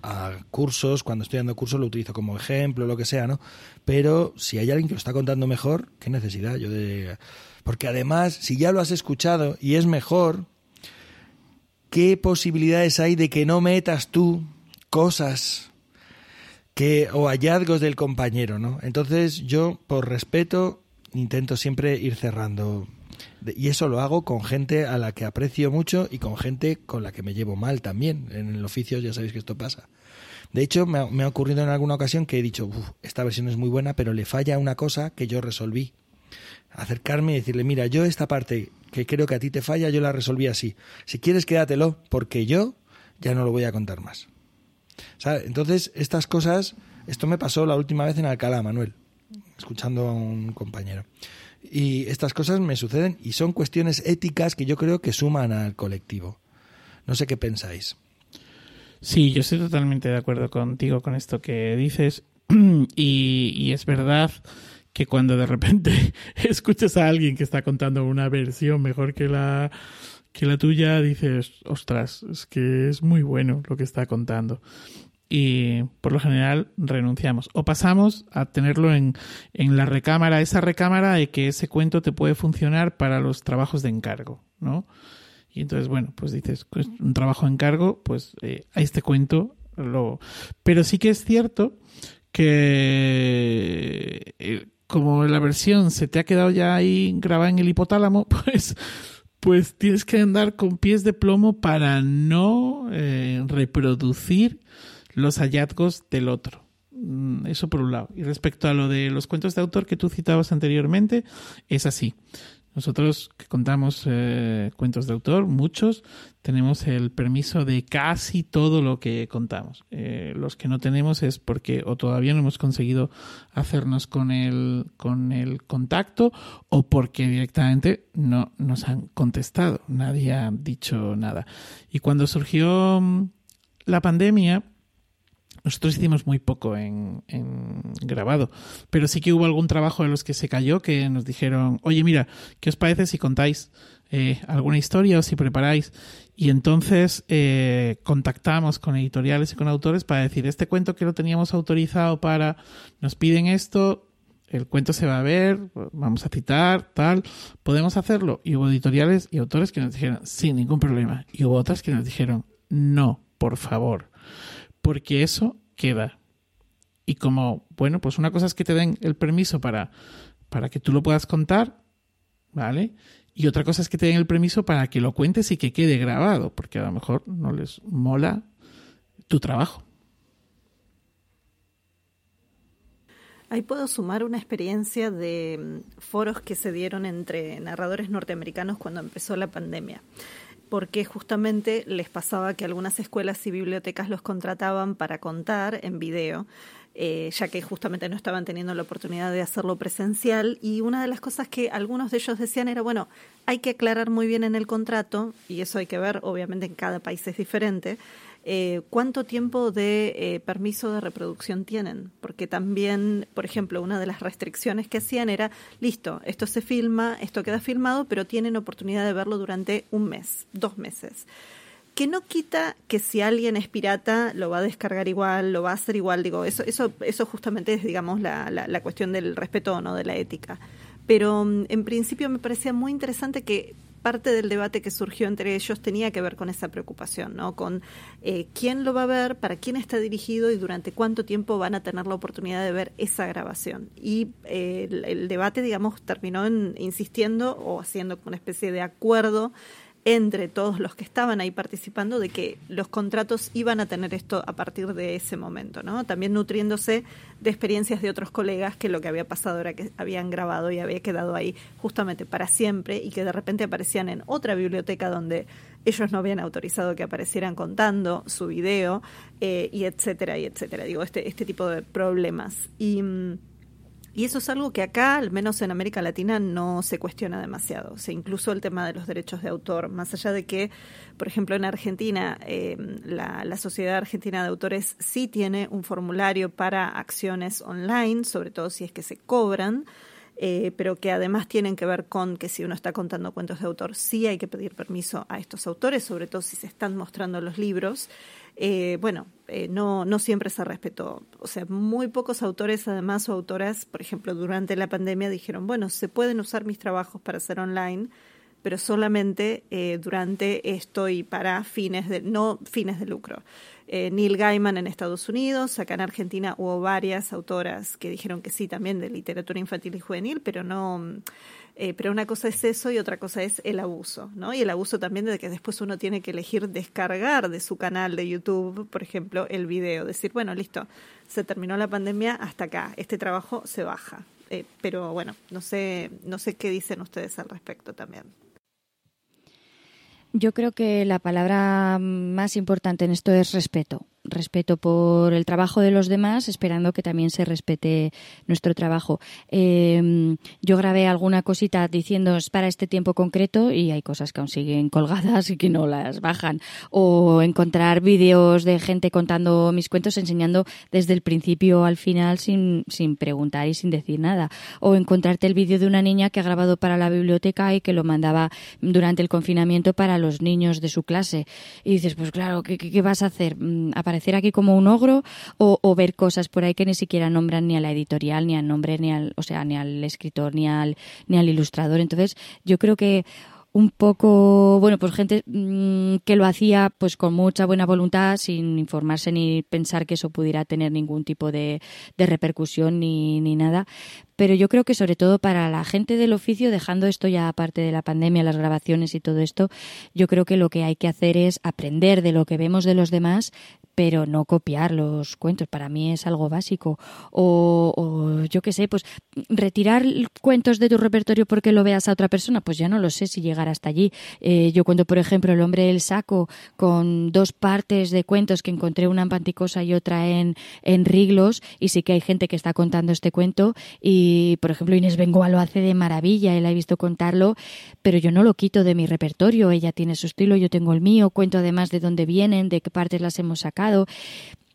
cursos, cuando estoy dando cursos lo utilizo como ejemplo, lo que sea, ¿no? Pero si hay alguien que lo está contando mejor, ¿qué necesidad yo de...? Porque además, si ya lo has escuchado y es mejor, ¿qué posibilidades hay de que no metas tú cosas que o hallazgos del compañero, ¿no? Entonces yo, por respeto, intento siempre ir cerrando. Y eso lo hago con gente a la que aprecio mucho y con gente con la que me llevo mal también. En el oficio ya sabéis que esto pasa. De hecho, me ha, ocurrido en alguna ocasión que he dicho, esta versión es muy buena, pero le falla una cosa que yo resolví. Acercarme y decirle, mira, yo esta parte que creo que a ti te falla, yo la resolví así. Si quieres, quédatelo, porque yo ya no lo voy a contar más. Entonces, estas cosas, esto me pasó la última vez en Alcalá, Manuel, escuchando a un compañero. Y estas cosas me suceden y son cuestiones éticas que yo creo que suman al colectivo. No sé qué pensáis. Sí, yo estoy totalmente de acuerdo contigo con esto que dices. Y, y es verdad que cuando de repente escuchas a alguien que está contando una versión mejor que la que la tuya dices, ostras, es que es muy bueno lo que está contando. Y por lo general renunciamos. O pasamos a tenerlo en, en la recámara, esa recámara de que ese cuento te puede funcionar para los trabajos de encargo, ¿no? Y entonces, bueno, pues dices, pues un trabajo de encargo, pues eh, a este cuento lo... Pero sí que es cierto que eh, como la versión se te ha quedado ya ahí grabada en el hipotálamo, pues pues tienes que andar con pies de plomo para no eh, reproducir los hallazgos del otro. Mm, eso por un lado. Y respecto a lo de los cuentos de autor que tú citabas anteriormente, es así. Nosotros que contamos eh, cuentos de autor, muchos, tenemos el permiso de casi todo lo que contamos. Eh, los que no tenemos es porque o todavía no hemos conseguido hacernos con el, con el contacto o porque directamente no nos han contestado. Nadie ha dicho nada. Y cuando surgió mm, la pandemia, nosotros hicimos muy poco en, grabado, pero sí que hubo algún trabajo de los que se cayó que nos dijeron, oye, mira, ¿qué os parece si contáis eh, alguna historia o si preparáis? Y entonces eh, contactamos con editoriales y con autores para decir, este cuento que lo teníamos autorizado para, nos piden esto, el cuento se va a ver, vamos a citar, tal, podemos hacerlo. Y hubo editoriales y autores que nos dijeron, sin ningún problema. Y hubo otras que nos dijeron, no, por favor porque eso queda. Y como, bueno, pues una cosa es que te den el permiso para, para que tú lo puedas contar, ¿vale? Y otra cosa es que te den el permiso para que lo cuentes y que quede grabado, porque a lo mejor no les mola tu trabajo. Ahí puedo sumar una experiencia de mm, foros que se dieron entre narradores norteamericanos cuando empezó la pandemia porque justamente les pasaba que algunas escuelas y bibliotecas los contrataban para contar en video. Eh, ya que justamente no estaban teniendo la oportunidad de hacerlo presencial. Y una de las cosas que algunos de ellos decían era, bueno, hay que aclarar muy bien en el contrato, y eso hay que ver, obviamente en cada país es diferente, eh, cuánto tiempo de eh, permiso de reproducción tienen, porque también, por ejemplo, una de las restricciones que hacían era, listo, esto se filma, esto queda filmado, pero tienen oportunidad de verlo durante un mes, dos meses. Que no quita que si alguien es pirata lo va a descargar igual, lo va a hacer igual, digo, eso, eso, eso justamente es, digamos, la, la, la cuestión del respeto no de la ética. Pero mm, en principio me parecía muy interesante que parte del debate que surgió entre ellos tenía que ver con esa preocupación, ¿no? Con eh, quién lo va a ver, para quién está dirigido y durante cuánto tiempo van a tener la oportunidad de ver esa grabación. Y eh, el, debate, digamos, terminó en, insistiendo o haciendo una especie de acuerdo entre todos los que estaban ahí participando de que los contratos iban a tener esto a partir de ese momento, ¿no? También nutriéndose de experiencias de otros colegas que lo que había pasado era que habían grabado y había quedado ahí justamente para siempre y que de repente aparecían en otra biblioteca donde ellos no habían autorizado que aparecieran contando su video eh, y etcétera y etcétera. Digo, este, este tipo de problemas. Mm, y eso es algo que acá, al menos en América Latina, no se cuestiona demasiado. O sea, incluso el tema de los derechos de autor, más allá de que, por ejemplo, en Argentina, eh, la, la, Sociedad Argentina de Autores sí tiene un formulario para acciones online, sobre todo si es que se cobran. eh, pero que además tienen que ver con que si uno está contando cuentos de autor, sí hay que pedir permiso a estos autores, sobre todo si se están mostrando los libros. Eh, bueno, eh, no, no siempre se respetó. O sea, muy pocos autores, además, o autoras, por ejemplo, durante la pandemia dijeron, bueno, se pueden usar mis trabajos para hacer online, pero solamente eh, durante esto y para fines de, no fines de lucro. Eh, Neil Gaiman en Estados Unidos, acá en Argentina hubo varias autoras que dijeron que sí también de literatura infantil y juvenil, pero no, eh, pero una cosa es eso y otra cosa es el abuso, ¿no? Y el abuso también de que después uno tiene que elegir descargar de su canal de YouTube, por ejemplo, el video, decir, bueno, listo, se terminó la pandemia, hasta acá, este trabajo se baja. pero bueno, no sé, no sé qué dicen ustedes al respecto también. Yo creo que la palabra más importante en esto es respeto respeto por el trabajo de los demás, esperando que también se respete nuestro trabajo. Em, yo grabé alguna cosita diciendo para este tiempo concreto y hay cosas que aún siguen colgadas y que no las bajan. O encontrar vídeos de gente contando mis cuentos, enseñando desde el principio al final sin, sin preguntar y sin decir nada. O encontrarte el vídeo de una niña que ha grabado para la biblioteca y que lo mandaba durante el confinamiento para los niños de su clase. Y dices, pues claro, ¿qué, qué vas a hacer? Mm, aparecer aquí como un ogro o, ver cosas por ahí que ni siquiera nombran ni a la editorial, ni al nombre, ni al, o sea, ni al escritor, ni al, ni al ilustrador. Entonces, yo creo que un poco, bueno, pues gente mm, que lo hacía pues con mucha buena voluntad, sin informarse ni pensar que eso pudiera tener ningún tipo de, de repercusión ni, ni nada. Pero yo creo que sobre todo para la gente del oficio, dejando esto ya aparte de la pandemia, las grabaciones y todo esto, yo creo que lo que hay que hacer es aprender de lo que vemos de los demás, pero no copiar los cuentos. Para mí es algo básico. O, o yo qué sé, pues retirar cuentos de tu repertorio porque lo veas a otra persona, pues ya no lo sé si llegar hasta allí. Eh, yo cuento, por ejemplo, El hombre del saco con dos partes de cuentos que encontré una en Panticosa y otra en, en Riglos, y sí que hay gente que está contando este cuento. Y, por ejemplo, Inés Bengoa lo hace de maravilla, él ha visto contarlo, pero yo no lo quito de mi repertorio. Ella tiene su estilo, yo tengo el mío, cuento además de dónde vienen, de qué partes las hemos sacado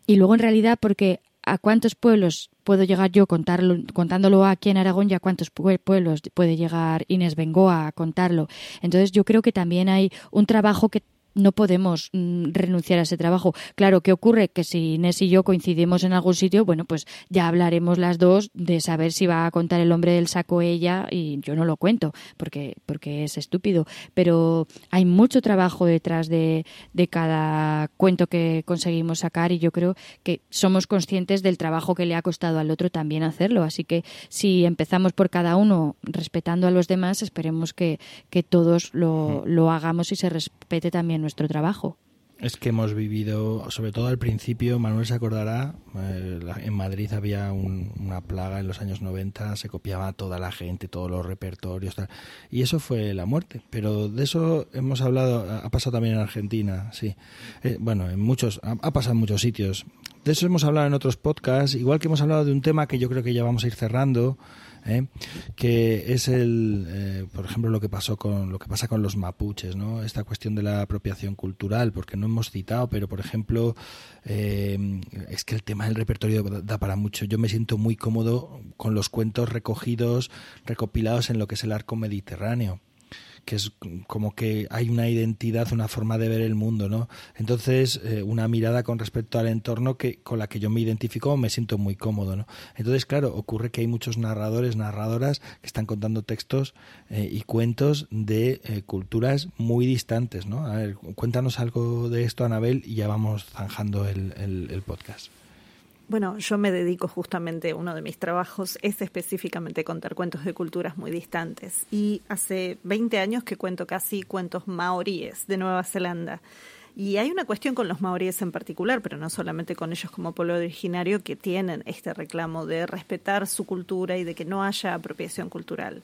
y luego en realidad porque a cuántos pueblos puedo llegar yo contarlo, contándolo aquí en Aragón y a cuántos pueblos puede llegar Inés Bengoa a contarlo. Entonces yo creo que también hay un trabajo que no podemos mm, renunciar a ese trabajo. Claro, ¿qué ocurre? Que si Inés y yo coincidimos en algún sitio, bueno, pues ya hablaremos las dos de saber si va a contar el hombre del saco ella y yo no lo cuento porque, porque es estúpido. Pero hay mucho trabajo detrás de, de cada cuento que conseguimos sacar y yo creo que somos conscientes del trabajo que le ha costado al otro también hacerlo. Así que si empezamos por cada uno respetando a los demás, esperemos que, que todos lo, lo hagamos y se respete también nuestro trabajo. Es que hemos vivido, sobre todo al principio, Manuel se acordará, eh, en Madrid había una plaga en los años 90, se copiaba toda la gente, todos los repertorios, y eso fue la muerte. Pero de eso hemos hablado, ha pasado también en Argentina, sí. Eh, bueno, en muchos, ha, ha, pasado en muchos sitios. De eso hemos hablado en otros podcasts, igual que hemos hablado de un tema que yo creo que ya vamos a ir cerrando, ¿eh? que es el, eh, por ejemplo, lo que pasó con lo que pasa con los mapuches, ¿no? Esta cuestión de la apropiación cultural, porque no hemos citado, pero por ejemplo, eh, es que el tema del repertorio da para mucho. Yo me siento muy cómodo con los cuentos recogidos, recopilados en lo que es el arco mediterráneo que es como que hay una identidad, una forma de ver el mundo, ¿no? Entonces, eh, una mirada con respecto al entorno que con la que yo me identifico me siento muy cómodo, ¿no? Entonces, claro, ocurre que hay muchos narradores, narradoras que están contando textos eh, y cuentos de eh, culturas muy distantes, ¿no? A ver, cuéntanos algo de esto, Anabel, y ya vamos zanjando el, el podcast. Bueno, yo me dedico justamente, uno de mis trabajos es específicamente contar cuentos de culturas muy distantes. Y hace 20 años que cuento casi cuentos maoríes de Nueva Zelanda. Y hay una cuestión con los maoríes en particular, pero no solamente con ellos como pueblo originario, que tienen este reclamo de respetar su cultura y de que no haya apropiación cultural.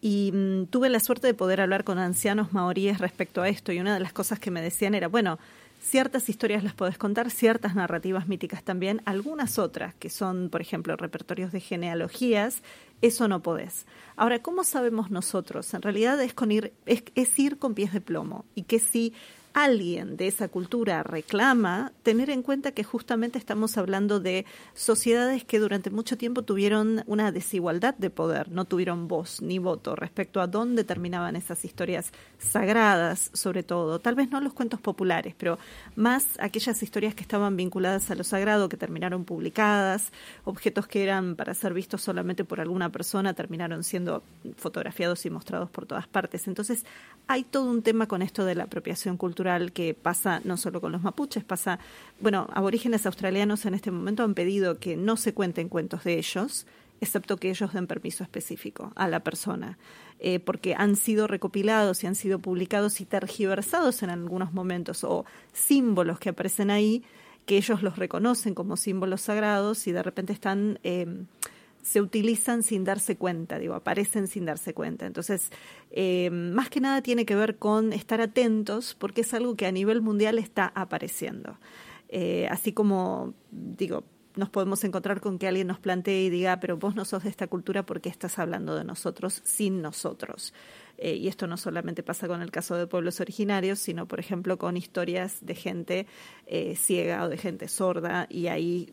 Y mm, tuve la suerte de poder hablar con ancianos maoríes respecto a esto. Y una de las cosas que me decían era, bueno, Ciertas historias las podés contar, ciertas narrativas míticas también, algunas otras, que son, por ejemplo, repertorios de genealogías, eso no podés. Ahora, ¿cómo sabemos nosotros? En realidad es, con ir, es, ir con pies de plomo y que si alguien de esa cultura reclama, tener en cuenta que justamente estamos hablando de sociedades que durante mucho tiempo tuvieron una desigualdad de poder, no tuvieron voz ni voto respecto a dónde terminaban esas historias sagradas, sobre todo. Tal vez no los cuentos populares, pero más aquellas historias que estaban vinculadas a lo sagrado, que terminaron publicadas, objetos que eran para ser vistos solamente por alguna persona, terminaron siendo fotografiados y mostrados por todas partes. Entonces, hay todo un tema con esto de la apropiación cultural que pasa no solo con los mapuches, pasa, bueno, aborígenes australianos en este momento han pedido que no se cuenten cuentos de ellos, excepto que ellos den permiso específico a la persona, eh, porque han sido recopilados y han sido publicados y tergiversados en algunos momentos, o símbolos que aparecen ahí, que ellos los reconocen como símbolos sagrados y de repente están... Eh, se utilizan sin darse cuenta, digo, aparecen sin darse cuenta. Entonces, eh, más que nada tiene que ver con estar atentos porque es algo que a nivel mundial está apareciendo. Eh, así como, digo, nos podemos encontrar con que alguien nos plantee y diga, pero vos no sos de esta cultura porque estás hablando de nosotros sin nosotros. Eh, y esto no solamente pasa con el caso de pueblos originarios, sino, por ejemplo, con historias de gente ciega o de gente sorda, y ahí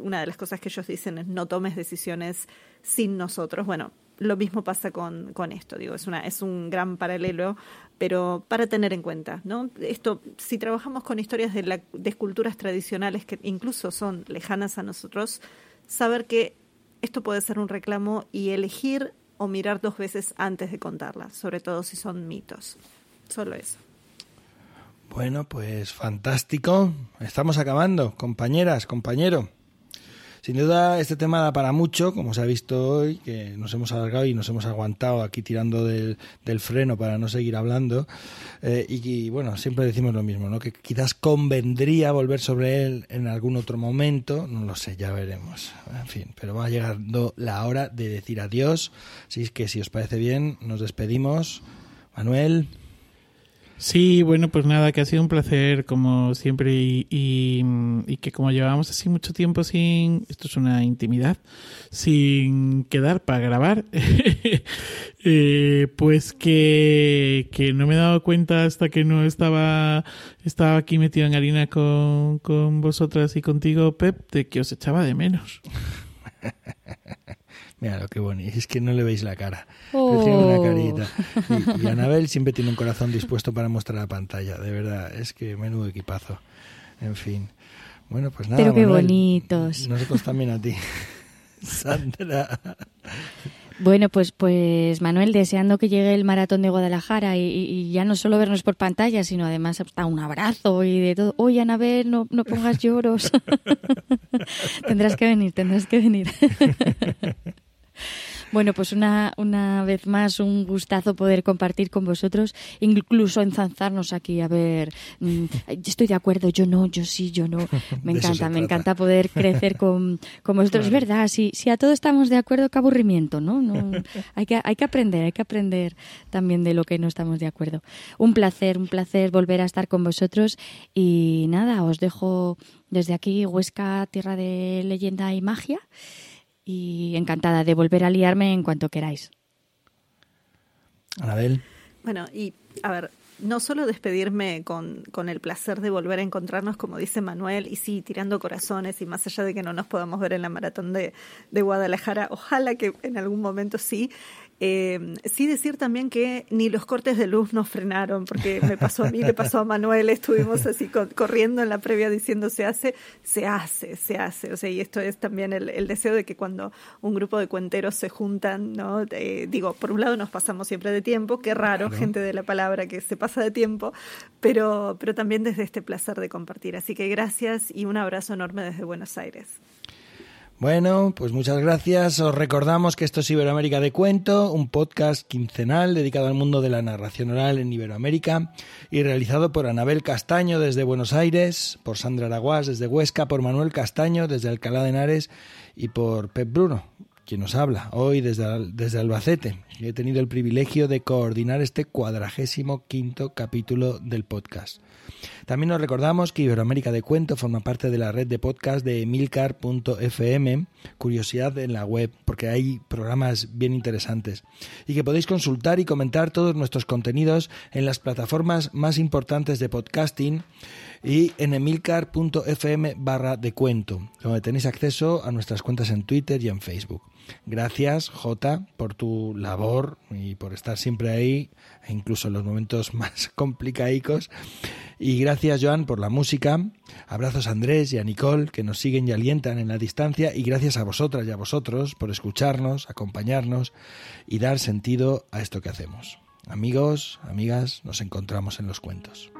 una de las cosas que ellos dicen es no tomes decisiones sin nosotros. Bueno, lo mismo pasa con, con esto, digo, es, una, es un gran paralelo, pero para tener en cuenta, ¿no? Esto, si trabajamos con historias de, la, de esculturas tradicionales que incluso son lejanas a nosotros, saber que esto puede ser un reclamo y elegir o mirar dos veces antes de contarlas, sobre todo si son mitos. Solo eso. Bueno, pues fantástico. Estamos acabando, compañeras, compañero. Sin duda, este tema da para mucho, como se ha visto hoy, que nos hemos alargado y nos hemos aguantado aquí tirando del, freno para no seguir hablando. Eh, y, bueno, siempre decimos lo mismo, ¿no? que quizás convendría volver sobre él en algún otro momento, no lo sé, ya veremos. En fin, pero va llegando la hora de decir adiós. Así que, si os parece bien, nos despedimos. Manuel. Sí, bueno, pues nada, que ha sido un placer como siempre y, y, que como llevábamos así mucho tiempo sin, esto es una intimidad, sin quedar para grabar, eh, pues que, que no me he dado cuenta hasta que no estaba, estaba aquí metido en harina con, con vosotras y contigo, Pep, de que os echaba de menos. Mira lo que bonito. Es que no le veis la cara. tiene una oh. carita. Y, Anabel siempre tiene un corazón dispuesto para mostrar la pantalla. De verdad, es que menudo equipazo. En fin. Bueno, pues nada. Pero qué bonitos. Nosotros también a ti. Sandra. Bueno, pues, pues Manuel, deseando que llegue el maratón de Guadalajara y, ya no solo vernos por pantalla, sino además hasta un abrazo y de todo. Oye, Anabel, no, no pongas lloros. tendrás que venir, tendrás que venir. Bueno, pues una, una vez más un gustazo poder compartir con vosotros, incluso enzanzarnos aquí a ver, mm, estoy de acuerdo, yo no, yo sí, yo no. Me encanta, me encanta poder crecer con, con vosotros. Es verdad, si, si a todos estamos de acuerdo, qué aburrimiento, ¿no? no hay, que, hay que aprender, hay que aprender también de lo que no estamos de acuerdo. Un placer, un placer volver a estar con vosotros y nada, os dejo desde aquí Huesca, tierra de leyenda y magia y encantada de volver a liarme en cuanto queráis. Anabel. Bueno, y a ver, no solo despedirme con, con, el placer de volver a encontrarnos, como dice Manuel, y sí, tirando corazones, y más allá de que no nos podamos ver en la maratón de, de Guadalajara, ojalá que en algún momento sí, eh, sí decir también que ni los cortes de luz nos frenaron, porque me pasó a mí, le pasó a Manuel, estuvimos así corriendo en la previa diciendo se hace, se hace, se hace. O sea, y esto es también el, deseo de que cuando un grupo de cuenteros se juntan, ¿no? digo, por un lado nos pasamos siempre de tiempo, qué raro, gente de la palabra que se pasa de tiempo, pero, pero también desde este placer de compartir. Así que gracias y un abrazo enorme desde Buenos Aires. Bueno, pues muchas gracias. Os recordamos que esto es Iberoamérica de Cuento, un podcast quincenal dedicado al mundo de la narración oral en Iberoamérica y realizado por Anabel Castaño desde Buenos Aires, por Sandra Araguás desde Huesca, por Manuel Castaño desde Alcalá de Henares y por Pep Bruno, quien nos habla hoy desde, desde Albacete. He tenido el privilegio de coordinar este cuadragésimo quinto capítulo del podcast. También nos recordamos que Iberoamérica de Cuento forma parte de la red de podcast de emilcar.fm, curiosidad en la web, porque hay programas bien interesantes, y que podéis consultar y comentar todos nuestros contenidos en las plataformas más importantes de podcasting y en emilcar.fm barra de cuento, donde tenéis acceso a nuestras cuentas en Twitter y en Facebook. Gracias, Jota, por tu labor y por estar siempre ahí, incluso en los momentos más complicadicos. Y gracias, Joan, por la música. Abrazos a Andrés y a Nicole, que nos siguen y alientan en la distancia. Y gracias a vosotras y a vosotros por escucharnos, acompañarnos y dar sentido a esto que hacemos. Amigos, amigas, nos encontramos en los cuentos.